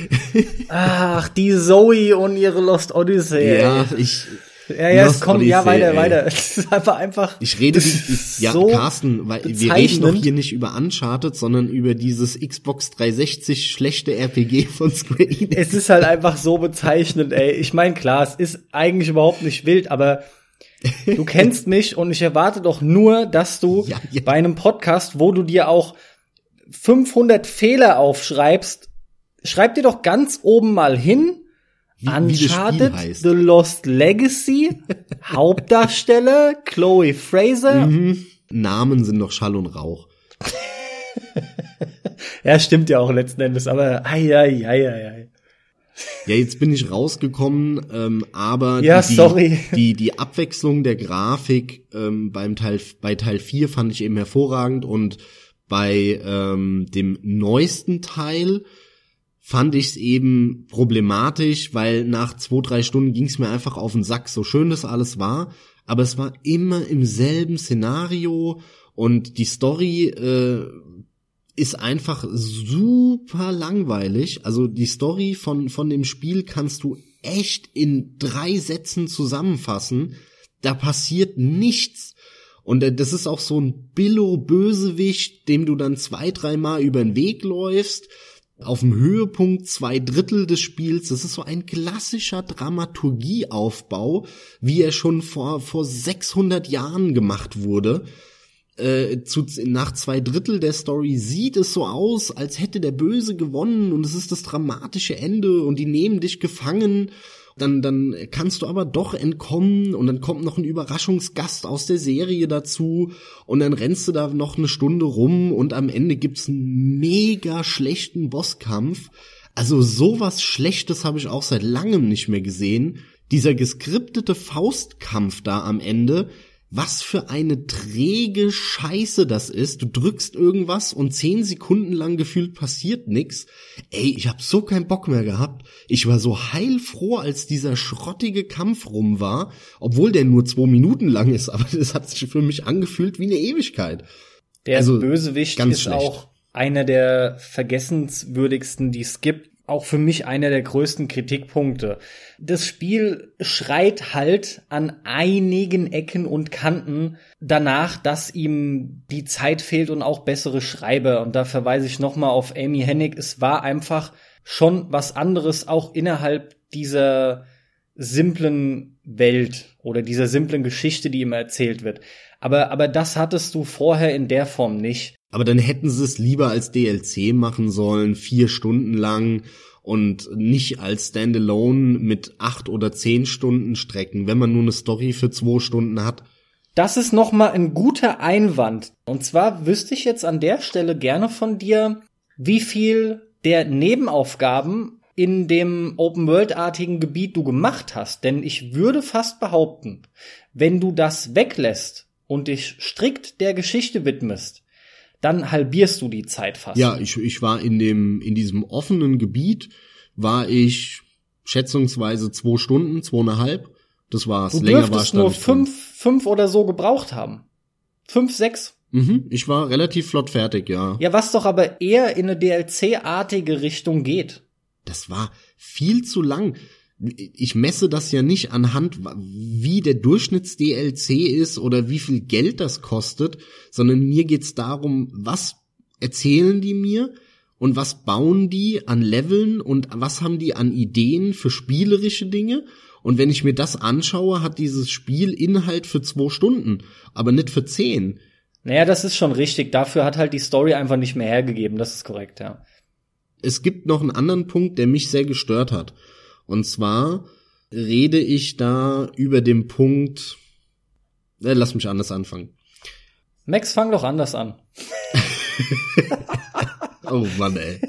Ach, die Zoe und ihre Lost Odyssey. Ja, ich, ja, ja, es kommt, ja, weiter, ey. weiter. Es ist einfach, einfach. Ich rede, ich, ja, so Carsten, weil wir reden doch hier nicht über Uncharted, sondern über dieses Xbox 360 schlechte RPG von Square Enix. Es ist halt einfach so bezeichnend, ey. Ich meine, klar, es ist eigentlich überhaupt nicht wild, aber du kennst mich und ich erwarte doch nur, dass du ja, ja. bei einem Podcast, wo du dir auch 500 Fehler aufschreibst, schreib dir doch ganz oben mal hin, wie, Uncharted, wie The Lost Legacy, Hauptdarsteller, Chloe Fraser. Mhm. Namen sind noch Schall und Rauch. ja, stimmt ja auch letzten Endes, aber ei, ei, ei, ei, ei. Ja, jetzt bin ich rausgekommen, ähm, aber ja, die, sorry. Die, die Abwechslung der Grafik ähm, beim Teil, bei Teil 4 fand ich eben hervorragend und bei ähm, dem neuesten Teil fand ich es eben problematisch, weil nach zwei, drei Stunden ging es mir einfach auf den Sack, so schön das alles war, aber es war immer im selben Szenario und die Story äh, ist einfach super langweilig. Also die Story von, von dem Spiel kannst du echt in drei Sätzen zusammenfassen. Da passiert nichts. Und äh, das ist auch so ein Billo-Bösewicht, dem du dann zwei, dreimal über den Weg läufst auf dem Höhepunkt zwei Drittel des Spiels. Das ist so ein klassischer Dramaturgieaufbau, wie er schon vor, vor 600 Jahren gemacht wurde. Äh, zu, nach zwei Drittel der Story sieht es so aus, als hätte der Böse gewonnen und es ist das dramatische Ende und die nehmen dich gefangen dann, dann kannst du aber doch entkommen und dann kommt noch ein Überraschungsgast aus der Serie dazu und dann rennst du da noch eine Stunde rum und am Ende gibt's einen mega schlechten Bosskampf. Also sowas Schlechtes habe ich auch seit langem nicht mehr gesehen. Dieser geskriptete Faustkampf da am Ende, was für eine träge Scheiße das ist. Du drückst irgendwas und zehn Sekunden lang gefühlt passiert nix. Ey, ich hab so keinen Bock mehr gehabt. Ich war so heilfroh, als dieser schrottige Kampf rum war, obwohl der nur zwei Minuten lang ist, aber das hat sich für mich angefühlt wie eine Ewigkeit. Der also, Bösewicht ist schlecht. auch einer der vergessenswürdigsten, die es gibt auch für mich einer der größten Kritikpunkte. Das Spiel schreit halt an einigen Ecken und Kanten danach, dass ihm die Zeit fehlt und auch bessere Schreiber. Und da verweise ich nochmal auf Amy Hennig. Es war einfach schon was anderes, auch innerhalb dieser simplen Welt oder dieser simplen Geschichte, die immer erzählt wird. Aber, aber das hattest du vorher in der Form nicht. Aber dann hätten sie es lieber als DLC machen sollen, vier Stunden lang und nicht als Standalone mit acht oder zehn Stunden Strecken, wenn man nur eine Story für zwei Stunden hat. Das ist nochmal ein guter Einwand. Und zwar wüsste ich jetzt an der Stelle gerne von dir, wie viel der Nebenaufgaben in dem Open-World-artigen Gebiet du gemacht hast. Denn ich würde fast behaupten, wenn du das weglässt und dich strikt der Geschichte widmest, dann halbierst du die Zeit fast. Ja, ich, ich war in dem, in diesem offenen Gebiet, war ich schätzungsweise zwei Stunden, zweieinhalb. Das war's. Du Länger war da nur fünf, fünf oder so gebraucht haben. Fünf, sechs. Mhm, ich war relativ flott fertig, ja. Ja, was doch aber eher in eine DLC-artige Richtung geht. Das war viel zu lang. Ich messe das ja nicht anhand, wie der Durchschnitts-DLC ist oder wie viel Geld das kostet, sondern mir geht's darum, was erzählen die mir und was bauen die an Leveln und was haben die an Ideen für spielerische Dinge. Und wenn ich mir das anschaue, hat dieses Spiel Inhalt für zwei Stunden, aber nicht für zehn. Naja, das ist schon richtig. Dafür hat halt die Story einfach nicht mehr hergegeben. Das ist korrekt, ja. es gibt noch einen anderen Punkt, der mich sehr gestört hat. Und zwar rede ich da über den Punkt, äh, lass mich anders anfangen. Max, fang doch anders an. Oh Mann, ey.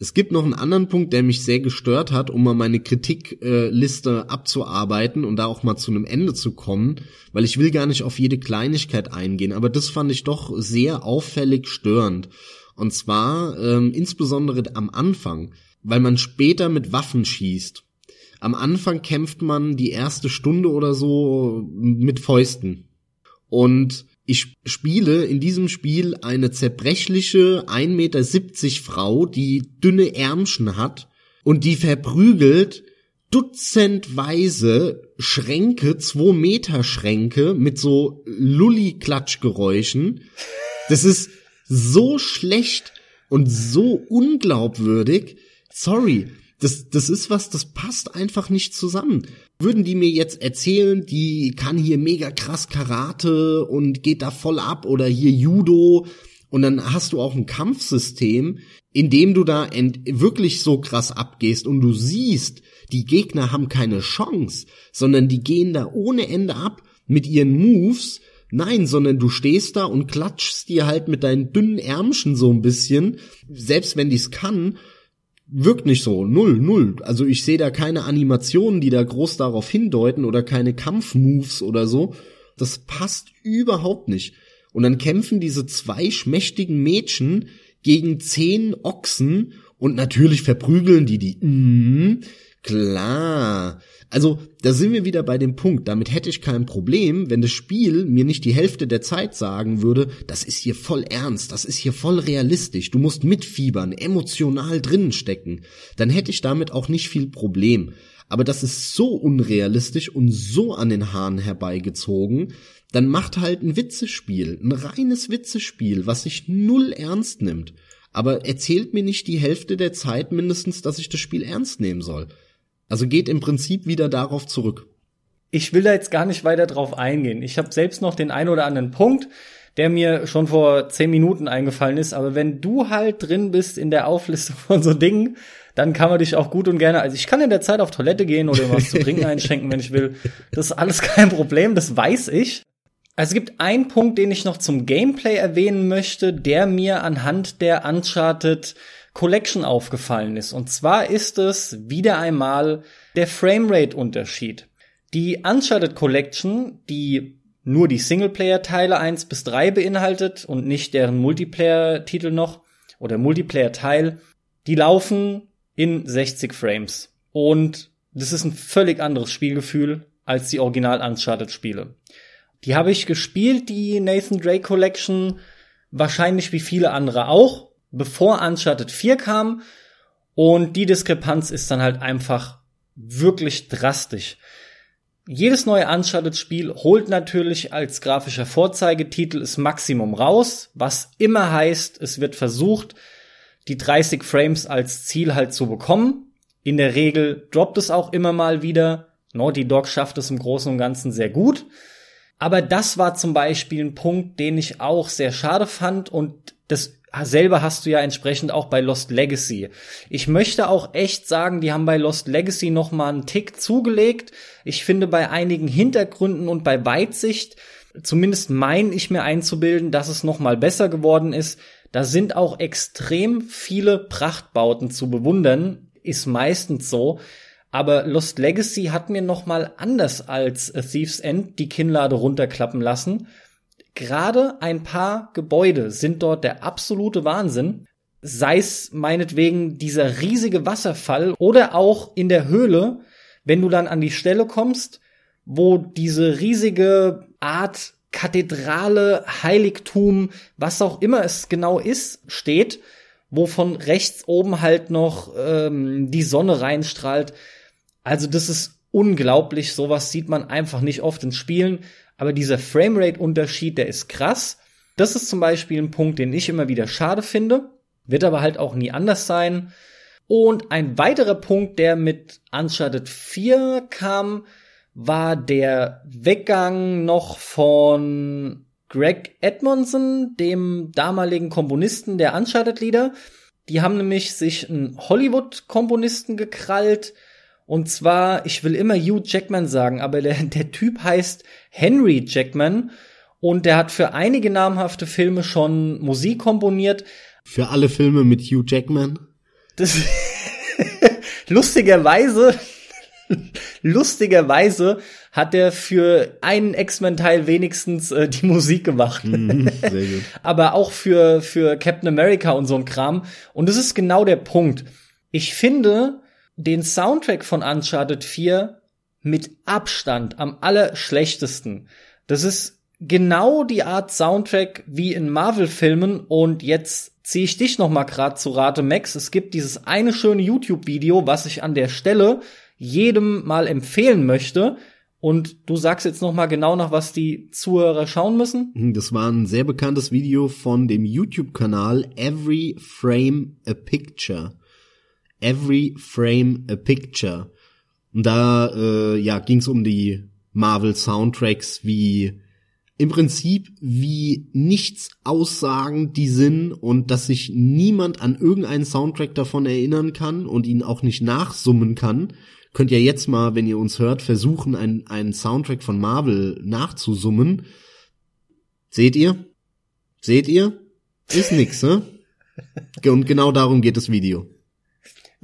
Es gibt noch einen anderen Punkt, der mich sehr gestört hat, um mal meine Kritikliste abzuarbeiten und da auch mal zu einem Ende zu kommen, weil ich will gar nicht auf jede Kleinigkeit eingehen, aber das fand ich doch sehr auffällig störend. Und zwar ähm, insbesondere am Anfang, weil man später mit Waffen schießt. Am Anfang kämpft man die erste Stunde oder so mit Fäusten. Und ich spiele in diesem Spiel eine zerbrechliche 1,70 Meter Frau, die dünne Ärmchen hat und die verprügelt dutzendweise Schränke, 2 Meter Schränke mit so Lulli-Klatschgeräuschen. Das ist so schlecht und so unglaubwürdig. Sorry, das, das ist was, das passt einfach nicht zusammen. Würden die mir jetzt erzählen, die kann hier mega krass Karate und geht da voll ab oder hier Judo und dann hast du auch ein Kampfsystem, in dem du da wirklich so krass abgehst und du siehst, die Gegner haben keine Chance, sondern die gehen da ohne Ende ab mit ihren Moves. Nein, sondern du stehst da und klatschst dir halt mit deinen dünnen Ärmchen so ein bisschen, selbst wenn die's kann, wirkt nicht so. Null, null. Also ich sehe da keine Animationen, die da groß darauf hindeuten oder keine Kampfmoves oder so. Das passt überhaupt nicht. Und dann kämpfen diese zwei schmächtigen Mädchen gegen zehn Ochsen und natürlich verprügeln die die. Mm, klar. Also, da sind wir wieder bei dem Punkt. Damit hätte ich kein Problem, wenn das Spiel mir nicht die Hälfte der Zeit sagen würde, das ist hier voll ernst, das ist hier voll realistisch, du musst mitfiebern, emotional drinnen stecken. Dann hätte ich damit auch nicht viel Problem. Aber das ist so unrealistisch und so an den Haaren herbeigezogen, dann macht halt ein Witzespiel, ein reines Witzespiel, was sich null ernst nimmt. Aber erzählt mir nicht die Hälfte der Zeit mindestens, dass ich das Spiel ernst nehmen soll. Also geht im Prinzip wieder darauf zurück. Ich will da jetzt gar nicht weiter drauf eingehen. Ich habe selbst noch den ein oder anderen Punkt, der mir schon vor zehn Minuten eingefallen ist. Aber wenn du halt drin bist in der Auflistung von so Dingen, dann kann man dich auch gut und gerne, also ich kann in der Zeit auf Toilette gehen oder was zu trinken einschenken, wenn ich will. Das ist alles kein Problem, das weiß ich. Also es gibt einen Punkt, den ich noch zum Gameplay erwähnen möchte, der mir anhand der Uncharted Collection aufgefallen ist. Und zwar ist es wieder einmal der Framerate-Unterschied. Die Uncharted Collection, die nur die Singleplayer-Teile 1 bis 3 beinhaltet und nicht deren Multiplayer-Titel noch oder Multiplayer-Teil, die laufen in 60 Frames. Und das ist ein völlig anderes Spielgefühl als die Original Uncharted-Spiele. Die habe ich gespielt, die Nathan Drake Collection, wahrscheinlich wie viele andere auch, bevor Uncharted 4 kam. Und die Diskrepanz ist dann halt einfach wirklich drastisch. Jedes neue Uncharted-Spiel holt natürlich als grafischer Vorzeigetitel das Maximum raus, was immer heißt, es wird versucht, die 30 Frames als Ziel halt zu bekommen. In der Regel droppt es auch immer mal wieder. Naughty Dog schafft es im Großen und Ganzen sehr gut. Aber das war zum Beispiel ein Punkt, den ich auch sehr schade fand und das selber hast du ja entsprechend auch bei Lost Legacy. Ich möchte auch echt sagen, die haben bei Lost Legacy noch mal einen Tick zugelegt. Ich finde bei einigen Hintergründen und bei Weitsicht, zumindest mein ich mir einzubilden, dass es noch mal besser geworden ist. Da sind auch extrem viele Prachtbauten zu bewundern, ist meistens so. Aber Lost Legacy hat mir noch mal anders als A Thief's End die Kinnlade runterklappen lassen. Gerade ein paar Gebäude sind dort der absolute Wahnsinn. sei es meinetwegen dieser riesige Wasserfall oder auch in der Höhle, wenn du dann an die Stelle kommst, wo diese riesige Art Kathedrale, Heiligtum, was auch immer es genau ist, steht, wo von rechts oben halt noch ähm, die Sonne reinstrahlt. Also das ist unglaublich, sowas sieht man einfach nicht oft in Spielen, aber dieser Framerate-Unterschied, der ist krass. Das ist zum Beispiel ein Punkt, den ich immer wieder schade finde, wird aber halt auch nie anders sein. Und ein weiterer Punkt, der mit Uncharted 4 kam, war der Weggang noch von Greg Edmondson, dem damaligen Komponisten der Uncharted-Lieder. Die haben nämlich sich einen Hollywood-Komponisten gekrallt. Und zwar, ich will immer Hugh Jackman sagen, aber der, der Typ heißt Henry Jackman. Und der hat für einige namhafte Filme schon Musik komponiert. Für alle Filme mit Hugh Jackman? Das lustigerweise Lustigerweise hat er für einen X-Men-Teil wenigstens äh, die Musik gemacht. Mhm, sehr gut. Aber auch für, für Captain America und so ein Kram. Und das ist genau der Punkt. Ich finde den Soundtrack von Uncharted 4 mit Abstand am allerschlechtesten. Das ist genau die Art Soundtrack wie in Marvel-Filmen und jetzt ziehe ich dich noch mal grad zu Rate, Max. Es gibt dieses eine schöne YouTube-Video, was ich an der Stelle jedem mal empfehlen möchte. Und du sagst jetzt noch mal genau nach, was die Zuhörer schauen müssen? Hm, das war ein sehr bekanntes Video von dem YouTube-Kanal Every Frame a Picture. Every Frame a Picture. Und da äh, ja, ging es um die Marvel Soundtracks, wie im Prinzip wie nichts aussagen die sind und dass sich niemand an irgendeinen Soundtrack davon erinnern kann und ihn auch nicht nachsummen kann könnt ihr jetzt mal, wenn ihr uns hört, versuchen, einen, einen Soundtrack von Marvel nachzusummen. Seht ihr? Seht ihr? Ist nix, ne? Und genau darum geht das Video.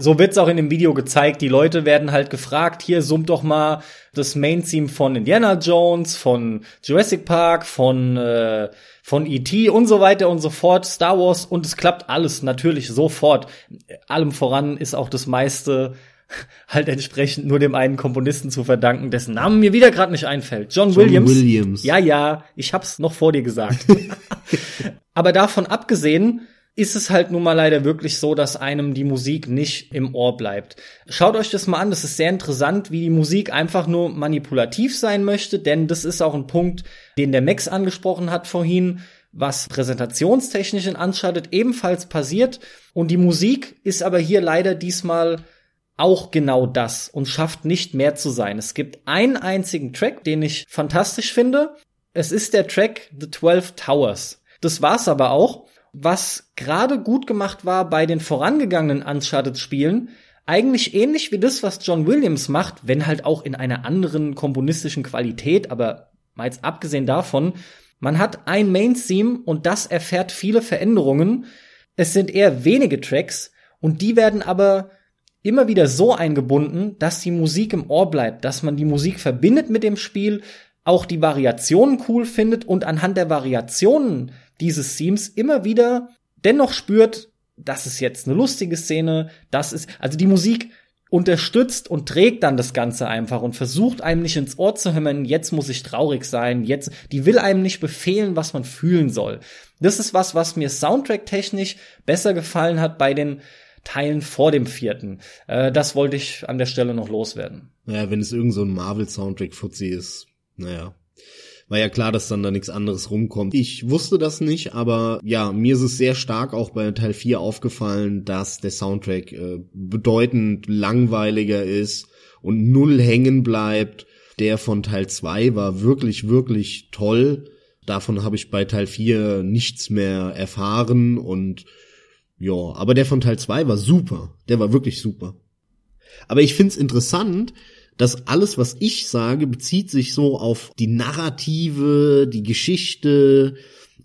So wird's auch in dem Video gezeigt. Die Leute werden halt gefragt, hier summt doch mal das Main-Theme von Indiana Jones, von Jurassic Park, von, äh, von E.T. und so weiter und so fort, Star Wars und es klappt alles natürlich sofort. Allem voran ist auch das meiste halt entsprechend nur dem einen Komponisten zu verdanken, dessen Namen mir wieder gerade nicht einfällt. John, John Williams. Williams. Ja, ja, ich hab's noch vor dir gesagt. Aber davon abgesehen ist es halt nun mal leider wirklich so, dass einem die Musik nicht im Ohr bleibt. Schaut euch das mal an, das ist sehr interessant, wie die Musik einfach nur manipulativ sein möchte, denn das ist auch ein Punkt, den der Max angesprochen hat vorhin, was präsentationstechnisch in Uncharted ebenfalls passiert. Und die Musik ist aber hier leider diesmal auch genau das und schafft nicht mehr zu sein. Es gibt einen einzigen Track, den ich fantastisch finde. Es ist der Track The Twelve Towers. Das war's aber auch. Was gerade gut gemacht war bei den vorangegangenen Uncharted-Spielen, eigentlich ähnlich wie das, was John Williams macht, wenn halt auch in einer anderen komponistischen Qualität, aber mal jetzt abgesehen davon, man hat ein Main-Theme und das erfährt viele Veränderungen. Es sind eher wenige Tracks und die werden aber immer wieder so eingebunden, dass die Musik im Ohr bleibt, dass man die Musik verbindet mit dem Spiel, auch die Variationen cool findet und anhand der Variationen dieses Themes immer wieder dennoch spürt, das ist jetzt eine lustige Szene, das ist, also die Musik unterstützt und trägt dann das Ganze einfach und versucht einem nicht ins Ohr zu hämmern, jetzt muss ich traurig sein, jetzt, die will einem nicht befehlen, was man fühlen soll. Das ist was, was mir soundtrack-technisch besser gefallen hat bei den Teilen vor dem vierten. Äh, das wollte ich an der Stelle noch loswerden. Naja, wenn es irgend so ein Marvel-Soundtrack-Fuzzi ist, naja. War ja klar, dass dann da nichts anderes rumkommt. Ich wusste das nicht, aber ja, mir ist es sehr stark auch bei Teil 4 aufgefallen, dass der Soundtrack äh, bedeutend langweiliger ist und null hängen bleibt. Der von Teil 2 war wirklich, wirklich toll. Davon habe ich bei Teil 4 nichts mehr erfahren und ja, aber der von Teil 2 war super. Der war wirklich super. Aber ich find's interessant, dass alles, was ich sage, bezieht sich so auf die Narrative, die Geschichte,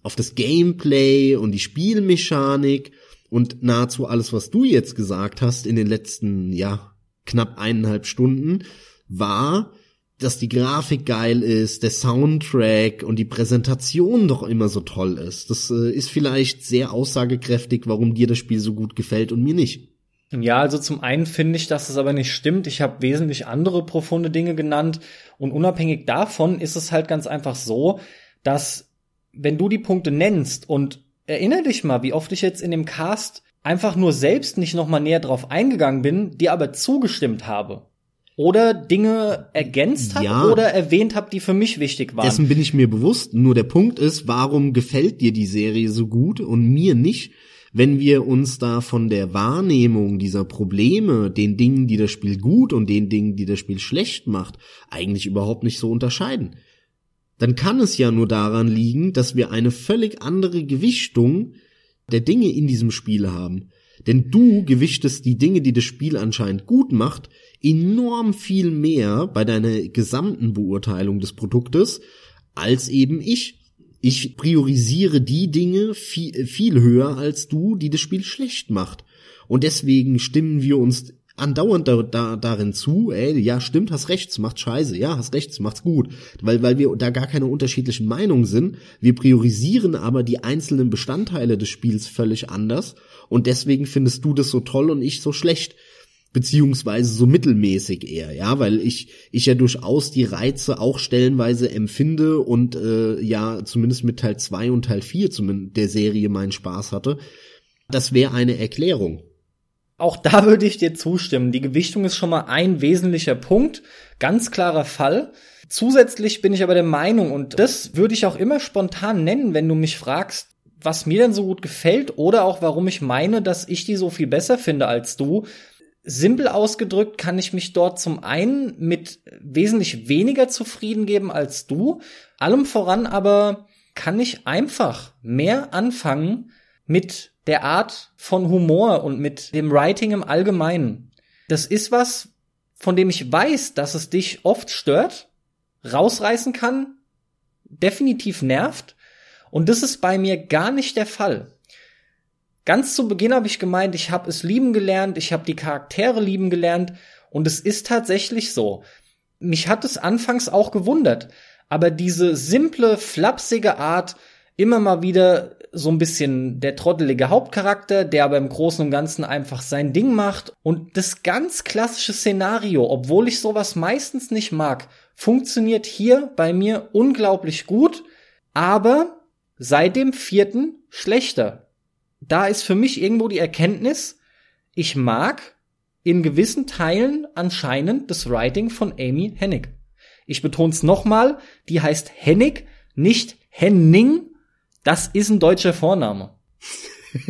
auf das Gameplay und die Spielmechanik und nahezu alles, was du jetzt gesagt hast in den letzten, ja, knapp eineinhalb Stunden, war, dass die Grafik geil ist, der Soundtrack und die Präsentation doch immer so toll ist. Das äh, ist vielleicht sehr aussagekräftig, warum dir das Spiel so gut gefällt und mir nicht. Ja, also zum einen finde ich, dass es aber nicht stimmt. Ich habe wesentlich andere profunde Dinge genannt und unabhängig davon ist es halt ganz einfach so, dass wenn du die Punkte nennst und erinnere dich mal, wie oft ich jetzt in dem Cast einfach nur selbst nicht noch mal näher drauf eingegangen bin, dir aber zugestimmt habe oder Dinge ergänzt habe ja, oder erwähnt habe, die für mich wichtig waren. Dessen bin ich mir bewusst. Nur der Punkt ist, warum gefällt dir die Serie so gut und mir nicht? Wenn wir uns da von der Wahrnehmung dieser Probleme, den Dingen, die das Spiel gut und den Dingen, die das Spiel schlecht macht, eigentlich überhaupt nicht so unterscheiden, dann kann es ja nur daran liegen, dass wir eine völlig andere Gewichtung der Dinge in diesem Spiel haben. Denn du gewichtest die Dinge, die das Spiel anscheinend gut macht, enorm viel mehr bei deiner gesamten Beurteilung des Produktes als eben ich. Ich priorisiere die Dinge viel, viel höher als du, die das Spiel schlecht macht. Und deswegen stimmen wir uns andauernd da, da, darin zu, ey, ja, stimmt, hast recht, macht scheiße, ja, hast recht, macht's gut, weil, weil wir da gar keine unterschiedlichen Meinungen sind. Wir priorisieren aber die einzelnen Bestandteile des Spiels völlig anders und deswegen findest du das so toll und ich so schlecht beziehungsweise so mittelmäßig eher, ja, weil ich ich ja durchaus die Reize auch stellenweise empfinde und äh, ja zumindest mit Teil 2 und Teil 4 zumindest der Serie meinen Spaß hatte. Das wäre eine Erklärung. Auch da würde ich dir zustimmen. Die Gewichtung ist schon mal ein wesentlicher Punkt, ganz klarer Fall. Zusätzlich bin ich aber der Meinung, und das würde ich auch immer spontan nennen, wenn du mich fragst, was mir denn so gut gefällt oder auch warum ich meine, dass ich die so viel besser finde als du, Simpel ausgedrückt kann ich mich dort zum einen mit wesentlich weniger zufrieden geben als du. Allem voran aber kann ich einfach mehr anfangen mit der Art von Humor und mit dem Writing im Allgemeinen. Das ist was, von dem ich weiß, dass es dich oft stört, rausreißen kann, definitiv nervt. Und das ist bei mir gar nicht der Fall. Ganz zu Beginn habe ich gemeint, ich habe es lieben gelernt, ich habe die Charaktere lieben gelernt und es ist tatsächlich so. Mich hat es anfangs auch gewundert, aber diese simple, flapsige Art, immer mal wieder so ein bisschen der trottelige Hauptcharakter, der aber im Großen und Ganzen einfach sein Ding macht und das ganz klassische Szenario, obwohl ich sowas meistens nicht mag, funktioniert hier bei mir unglaublich gut, aber seit dem vierten schlechter da ist für mich irgendwo die Erkenntnis, ich mag in gewissen Teilen anscheinend das Writing von Amy Hennig. Ich betone es nochmal, die heißt Hennig, nicht Henning. Das ist ein deutscher Vorname.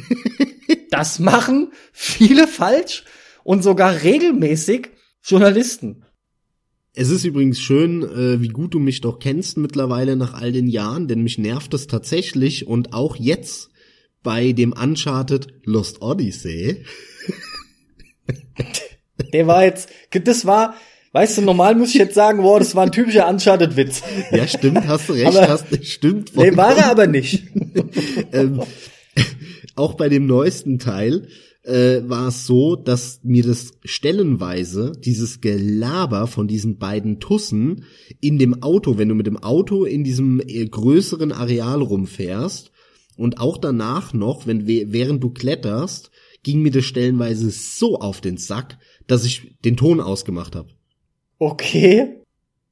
das machen viele falsch und sogar regelmäßig Journalisten. Es ist übrigens schön, äh, wie gut du mich doch kennst mittlerweile nach all den Jahren, denn mich nervt es tatsächlich und auch jetzt bei dem Uncharted Lost Odyssey. Der war jetzt, das war, weißt du, normal muss ich jetzt sagen, wow, das war ein typischer Uncharted-Witz. Ja, stimmt, hast du recht, aber, hast, stimmt. Nee, war er aber nicht. ähm, auch bei dem neuesten Teil äh, war es so, dass mir das stellenweise dieses Gelaber von diesen beiden Tussen in dem Auto, wenn du mit dem Auto in diesem äh, größeren Areal rumfährst, und auch danach noch, wenn während du kletterst, ging mir das stellenweise so auf den Sack, dass ich den Ton ausgemacht habe. Okay.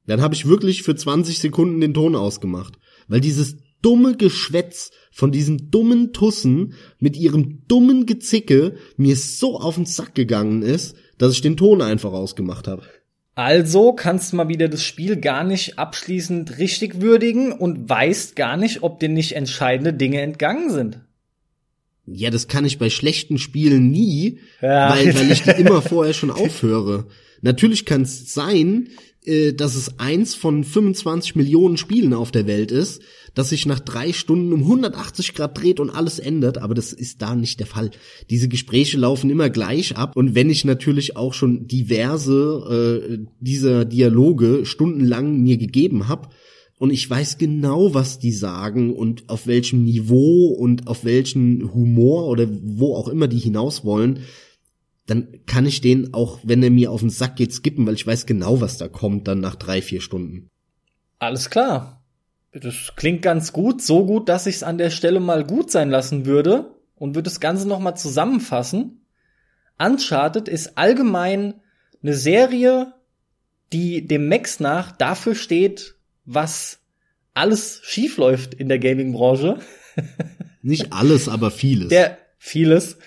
Dann habe ich wirklich für 20 Sekunden den Ton ausgemacht, weil dieses dumme Geschwätz von diesen dummen Tussen mit ihrem dummen Gezicke mir so auf den Sack gegangen ist, dass ich den Ton einfach ausgemacht habe. Also kannst du mal wieder das Spiel gar nicht abschließend richtig würdigen und weißt gar nicht, ob dir nicht entscheidende Dinge entgangen sind. Ja, das kann ich bei schlechten Spielen nie, ja. weil, weil ich die immer vorher schon aufhöre. Natürlich kann es sein, äh, dass es eins von 25 Millionen Spielen auf der Welt ist, dass sich nach drei Stunden um 180 Grad dreht und alles ändert, aber das ist da nicht der Fall. Diese Gespräche laufen immer gleich ab und wenn ich natürlich auch schon diverse äh, dieser Dialoge stundenlang mir gegeben habe, und ich weiß genau, was die sagen und auf welchem Niveau und auf welchen Humor oder wo auch immer die hinaus wollen, dann kann ich den auch, wenn er mir auf den Sack geht, skippen, weil ich weiß genau, was da kommt, dann nach drei, vier Stunden. Alles klar. Das klingt ganz gut, so gut, dass ich es an der Stelle mal gut sein lassen würde und würde das Ganze noch mal zusammenfassen. Uncharted ist allgemein eine Serie, die dem Max nach dafür steht, was alles schief läuft in der Gaming-Branche. Nicht alles, aber vieles. Der vieles.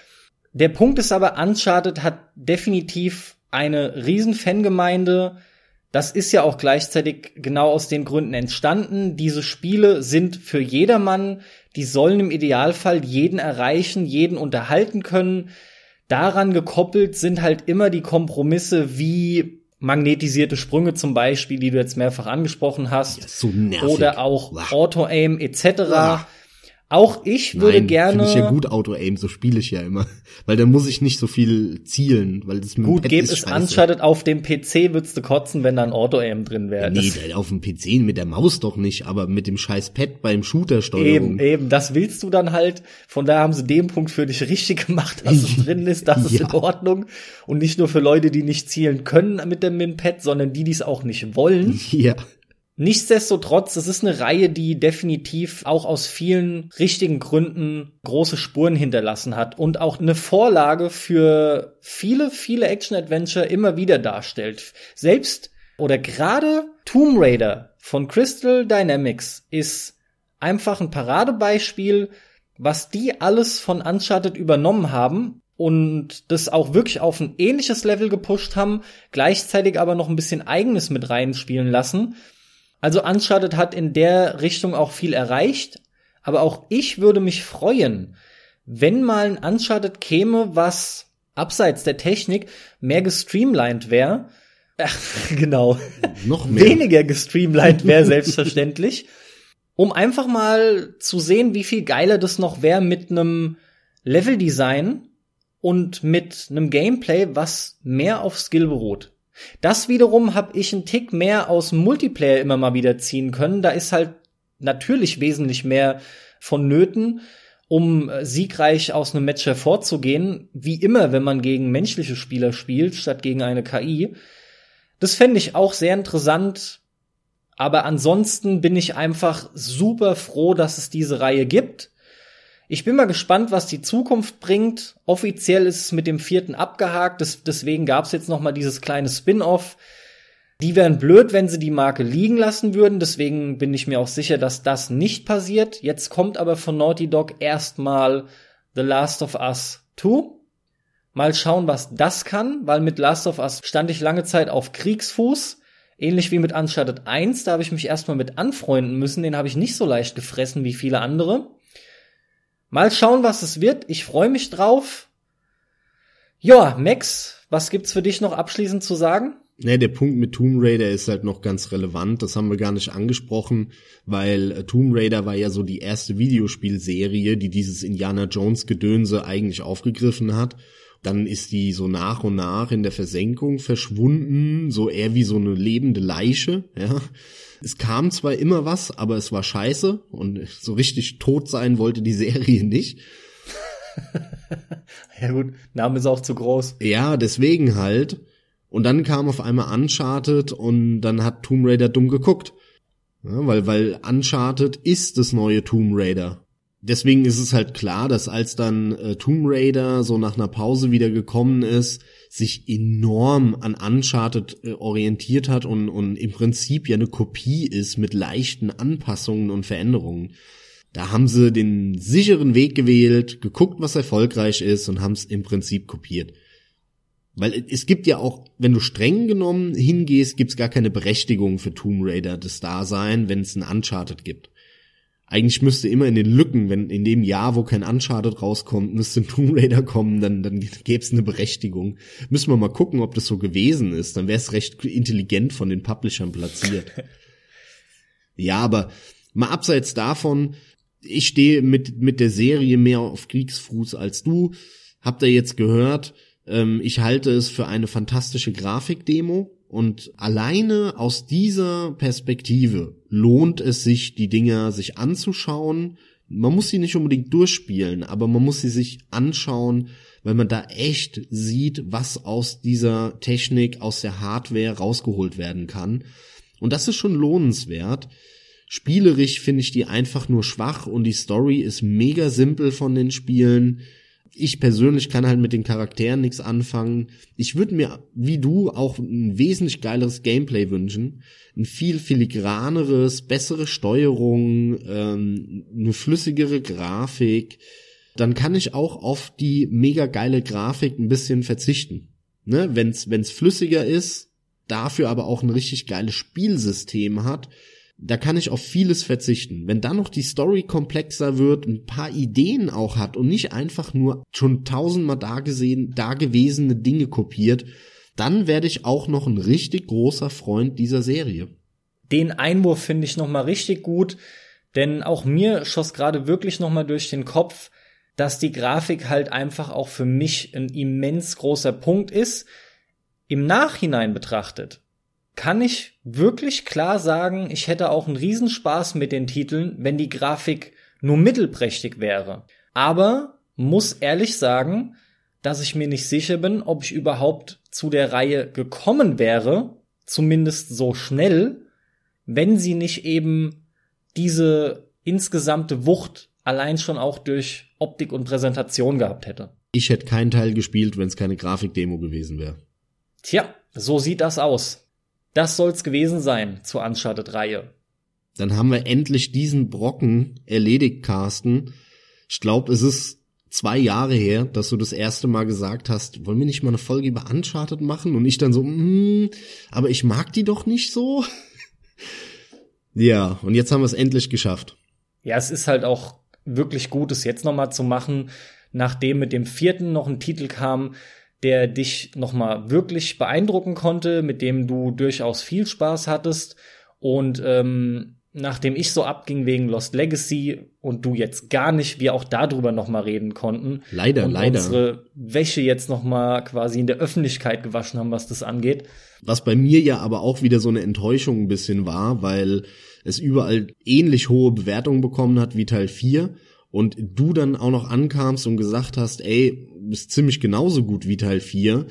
Der Punkt ist aber, Uncharted hat definitiv eine riesen Fangemeinde. Das ist ja auch gleichzeitig genau aus den Gründen entstanden. Diese Spiele sind für jedermann. Die sollen im Idealfall jeden erreichen, jeden unterhalten können. Daran gekoppelt sind halt immer die Kompromisse wie magnetisierte Sprünge zum Beispiel, die du jetzt mehrfach angesprochen hast. Ja, so. Oder auch Auto-Aim etc. Ach. Auch ich würde Nein, gerne. Finde ich ja gut Auto-Aim, so spiele ich ja immer. Weil da muss ich nicht so viel zielen, weil das mit Gut, gäbe es Uncharted auf dem PC, würdest du kotzen, wenn da ein Auto-Aim drin wäre. Nee, auf dem PC mit der Maus doch nicht, aber mit dem scheiß Pad beim Shooter-Steuerung. Eben, eben, das willst du dann halt. Von daher haben sie den Punkt für dich richtig gemacht, dass es drin ist, das ist ja. in Ordnung. Und nicht nur für Leute, die nicht zielen können mit dem, mit dem Pad, sondern die, die es auch nicht wollen. Ja. Nichtsdestotrotz, es ist eine Reihe, die definitiv auch aus vielen richtigen Gründen große Spuren hinterlassen hat und auch eine Vorlage für viele, viele Action-Adventure immer wieder darstellt. Selbst oder gerade Tomb Raider von Crystal Dynamics ist einfach ein Paradebeispiel, was die alles von Uncharted übernommen haben und das auch wirklich auf ein ähnliches Level gepusht haben, gleichzeitig aber noch ein bisschen eigenes mit reinspielen lassen also Uncharted hat in der Richtung auch viel erreicht, aber auch ich würde mich freuen, wenn mal ein Uncharted käme, was abseits der Technik mehr gestreamlined wäre. Ach, genau. Noch mehr. Weniger gestreamlined wäre selbstverständlich. Um einfach mal zu sehen, wie viel geiler das noch wäre mit einem Leveldesign und mit einem Gameplay, was mehr auf Skill beruht. Das wiederum habe ich einen Tick mehr aus Multiplayer immer mal wieder ziehen können. Da ist halt natürlich wesentlich mehr vonnöten, um äh, siegreich aus einem Match hervorzugehen, wie immer, wenn man gegen menschliche Spieler spielt, statt gegen eine KI. Das fände ich auch sehr interessant. Aber ansonsten bin ich einfach super froh, dass es diese Reihe gibt. Ich bin mal gespannt, was die Zukunft bringt. Offiziell ist es mit dem vierten abgehakt, das, deswegen gab es jetzt noch mal dieses kleine Spin-off. Die wären blöd, wenn sie die Marke liegen lassen würden, deswegen bin ich mir auch sicher, dass das nicht passiert. Jetzt kommt aber von Naughty Dog erstmal The Last of Us 2. Mal schauen, was das kann, weil mit Last of Us stand ich lange Zeit auf Kriegsfuß. Ähnlich wie mit Uncharted 1, da habe ich mich erstmal mit anfreunden müssen, den habe ich nicht so leicht gefressen wie viele andere. Mal schauen, was es wird. Ich freue mich drauf. Ja, Max, was gibt's für dich noch abschließend zu sagen? Ne, der Punkt mit Tomb Raider ist halt noch ganz relevant. Das haben wir gar nicht angesprochen, weil äh, Tomb Raider war ja so die erste Videospielserie, die dieses Indiana Jones Gedönse eigentlich aufgegriffen hat. Dann ist die so nach und nach in der Versenkung verschwunden, so eher wie so eine lebende Leiche, ja. Es kam zwar immer was, aber es war scheiße und so richtig tot sein wollte die Serie nicht. ja gut, Name ist auch zu groß. Ja, deswegen halt. Und dann kam auf einmal Uncharted und dann hat Tomb Raider dumm geguckt. Ja, weil, weil Uncharted ist das neue Tomb Raider deswegen ist es halt klar, dass als dann äh, Tomb Raider so nach einer Pause wieder gekommen ist, sich enorm an Uncharted äh, orientiert hat und, und im Prinzip ja eine Kopie ist mit leichten Anpassungen und Veränderungen. Da haben sie den sicheren Weg gewählt, geguckt, was erfolgreich ist und haben es im Prinzip kopiert. Weil es gibt ja auch, wenn du streng genommen hingehst, gibt's gar keine Berechtigung für Tomb Raider das Dasein, wenn es ein Uncharted gibt. Eigentlich müsste immer in den Lücken, wenn in dem Jahr, wo kein Uncharted rauskommt, müsste ein Tomb Raider kommen, dann, dann gäbe es eine Berechtigung. Müssen wir mal gucken, ob das so gewesen ist. Dann wäre es recht intelligent von den Publishern platziert. ja, aber mal abseits davon, ich stehe mit, mit der Serie mehr auf Kriegsfuß als du. Habt ihr jetzt gehört? Ähm, ich halte es für eine fantastische Grafikdemo. Und alleine aus dieser Perspektive lohnt es sich, die Dinger sich anzuschauen. Man muss sie nicht unbedingt durchspielen, aber man muss sie sich anschauen, weil man da echt sieht, was aus dieser Technik, aus der Hardware rausgeholt werden kann. Und das ist schon lohnenswert. Spielerisch finde ich die einfach nur schwach und die Story ist mega simpel von den Spielen. Ich persönlich kann halt mit den Charakteren nichts anfangen. Ich würde mir, wie du, auch ein wesentlich geileres Gameplay wünschen. Ein viel filigraneres, bessere Steuerung, ähm, eine flüssigere Grafik. Dann kann ich auch auf die mega geile Grafik ein bisschen verzichten. Ne? Wenn's, wenn's flüssiger ist, dafür aber auch ein richtig geiles Spielsystem hat, da kann ich auf vieles verzichten. Wenn dann noch die Story komplexer wird, ein paar Ideen auch hat und nicht einfach nur schon tausendmal da gesehen, da gewesene Dinge kopiert, dann werde ich auch noch ein richtig großer Freund dieser Serie. Den Einwurf finde ich nochmal richtig gut, denn auch mir schoss gerade wirklich nochmal durch den Kopf, dass die Grafik halt einfach auch für mich ein immens großer Punkt ist. Im Nachhinein betrachtet kann ich wirklich klar sagen, ich hätte auch einen Riesenspaß mit den Titeln, wenn die Grafik nur mittelprächtig wäre. Aber muss ehrlich sagen, dass ich mir nicht sicher bin, ob ich überhaupt zu der Reihe gekommen wäre, zumindest so schnell, wenn sie nicht eben diese insgesamte Wucht allein schon auch durch Optik und Präsentation gehabt hätte. Ich hätte keinen Teil gespielt, wenn es keine Grafikdemo gewesen wäre. Tja, so sieht das aus. Das soll's gewesen sein zur Uncharted-Reihe. Dann haben wir endlich diesen Brocken erledigt, Carsten. Ich glaube, es ist zwei Jahre her, dass du das erste Mal gesagt hast, wollen wir nicht mal eine Folge über Uncharted machen? Und ich dann so, hm, aber ich mag die doch nicht so. ja, und jetzt haben wir es endlich geschafft. Ja, es ist halt auch wirklich gut, es jetzt nochmal zu machen, nachdem mit dem vierten noch ein Titel kam, der dich nochmal wirklich beeindrucken konnte, mit dem du durchaus viel Spaß hattest. Und ähm, nachdem ich so abging wegen Lost Legacy und du jetzt gar nicht, wir auch darüber nochmal reden konnten. Leider, und leider. Unsere Wäsche jetzt nochmal quasi in der Öffentlichkeit gewaschen haben, was das angeht. Was bei mir ja aber auch wieder so eine Enttäuschung ein bisschen war, weil es überall ähnlich hohe Bewertungen bekommen hat wie Teil 4 und du dann auch noch ankamst und gesagt hast, ey, bist ziemlich genauso gut wie Teil 4,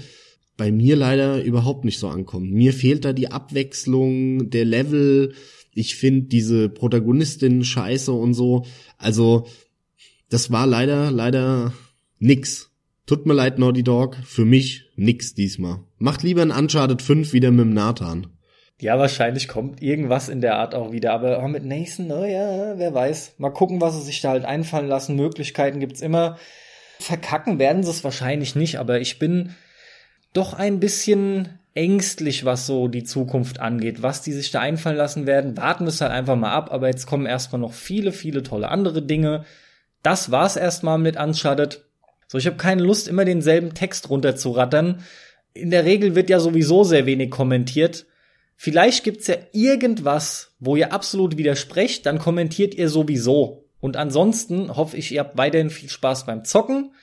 bei mir leider überhaupt nicht so ankommt. Mir fehlt da die Abwechslung, der Level, ich finde diese Protagonistin scheiße und so. Also, das war leider, leider nix. Tut mir leid, Naughty Dog, für mich nix diesmal. Macht lieber ein Uncharted 5 wieder mit dem Nathan. Ja, wahrscheinlich kommt irgendwas in der Art auch wieder. Aber auch mit Nathan, oh ja, wer weiß. Mal gucken, was sie sich da halt einfallen lassen. Möglichkeiten gibt's immer. Verkacken werden sie es wahrscheinlich nicht, aber ich bin doch ein bisschen ängstlich, was so die Zukunft angeht, was die sich da einfallen lassen werden. Warten wir es halt einfach mal ab, aber jetzt kommen erstmal noch viele, viele tolle andere Dinge. Das war's erstmal mit Uncharted. So, ich habe keine Lust, immer denselben Text runterzurattern. In der Regel wird ja sowieso sehr wenig kommentiert. Vielleicht gibt's ja irgendwas, wo ihr absolut widersprecht, dann kommentiert ihr sowieso. Und ansonsten hoffe ich, ihr habt weiterhin viel Spaß beim Zocken.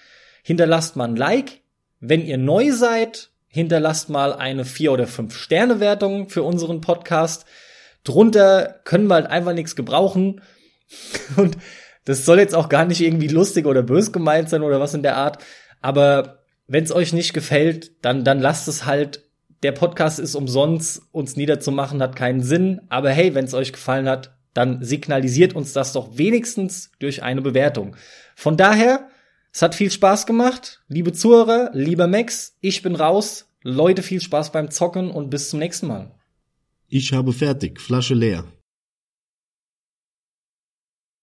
Hinterlasst mal ein Like. Wenn ihr neu seid, hinterlasst mal eine 4 oder 5 Sterne Wertung für unseren Podcast. Drunter können wir halt einfach nichts gebrauchen. Und das soll jetzt auch gar nicht irgendwie lustig oder bös gemeint sein oder was in der Art. Aber wenn es euch nicht gefällt, dann, dann lasst es halt der Podcast ist umsonst, uns niederzumachen hat keinen Sinn. Aber hey, wenn es euch gefallen hat, dann signalisiert uns das doch wenigstens durch eine Bewertung. Von daher, es hat viel Spaß gemacht. Liebe Zuhörer, lieber Max, ich bin raus. Leute, viel Spaß beim Zocken und bis zum nächsten Mal. Ich habe fertig, Flasche leer.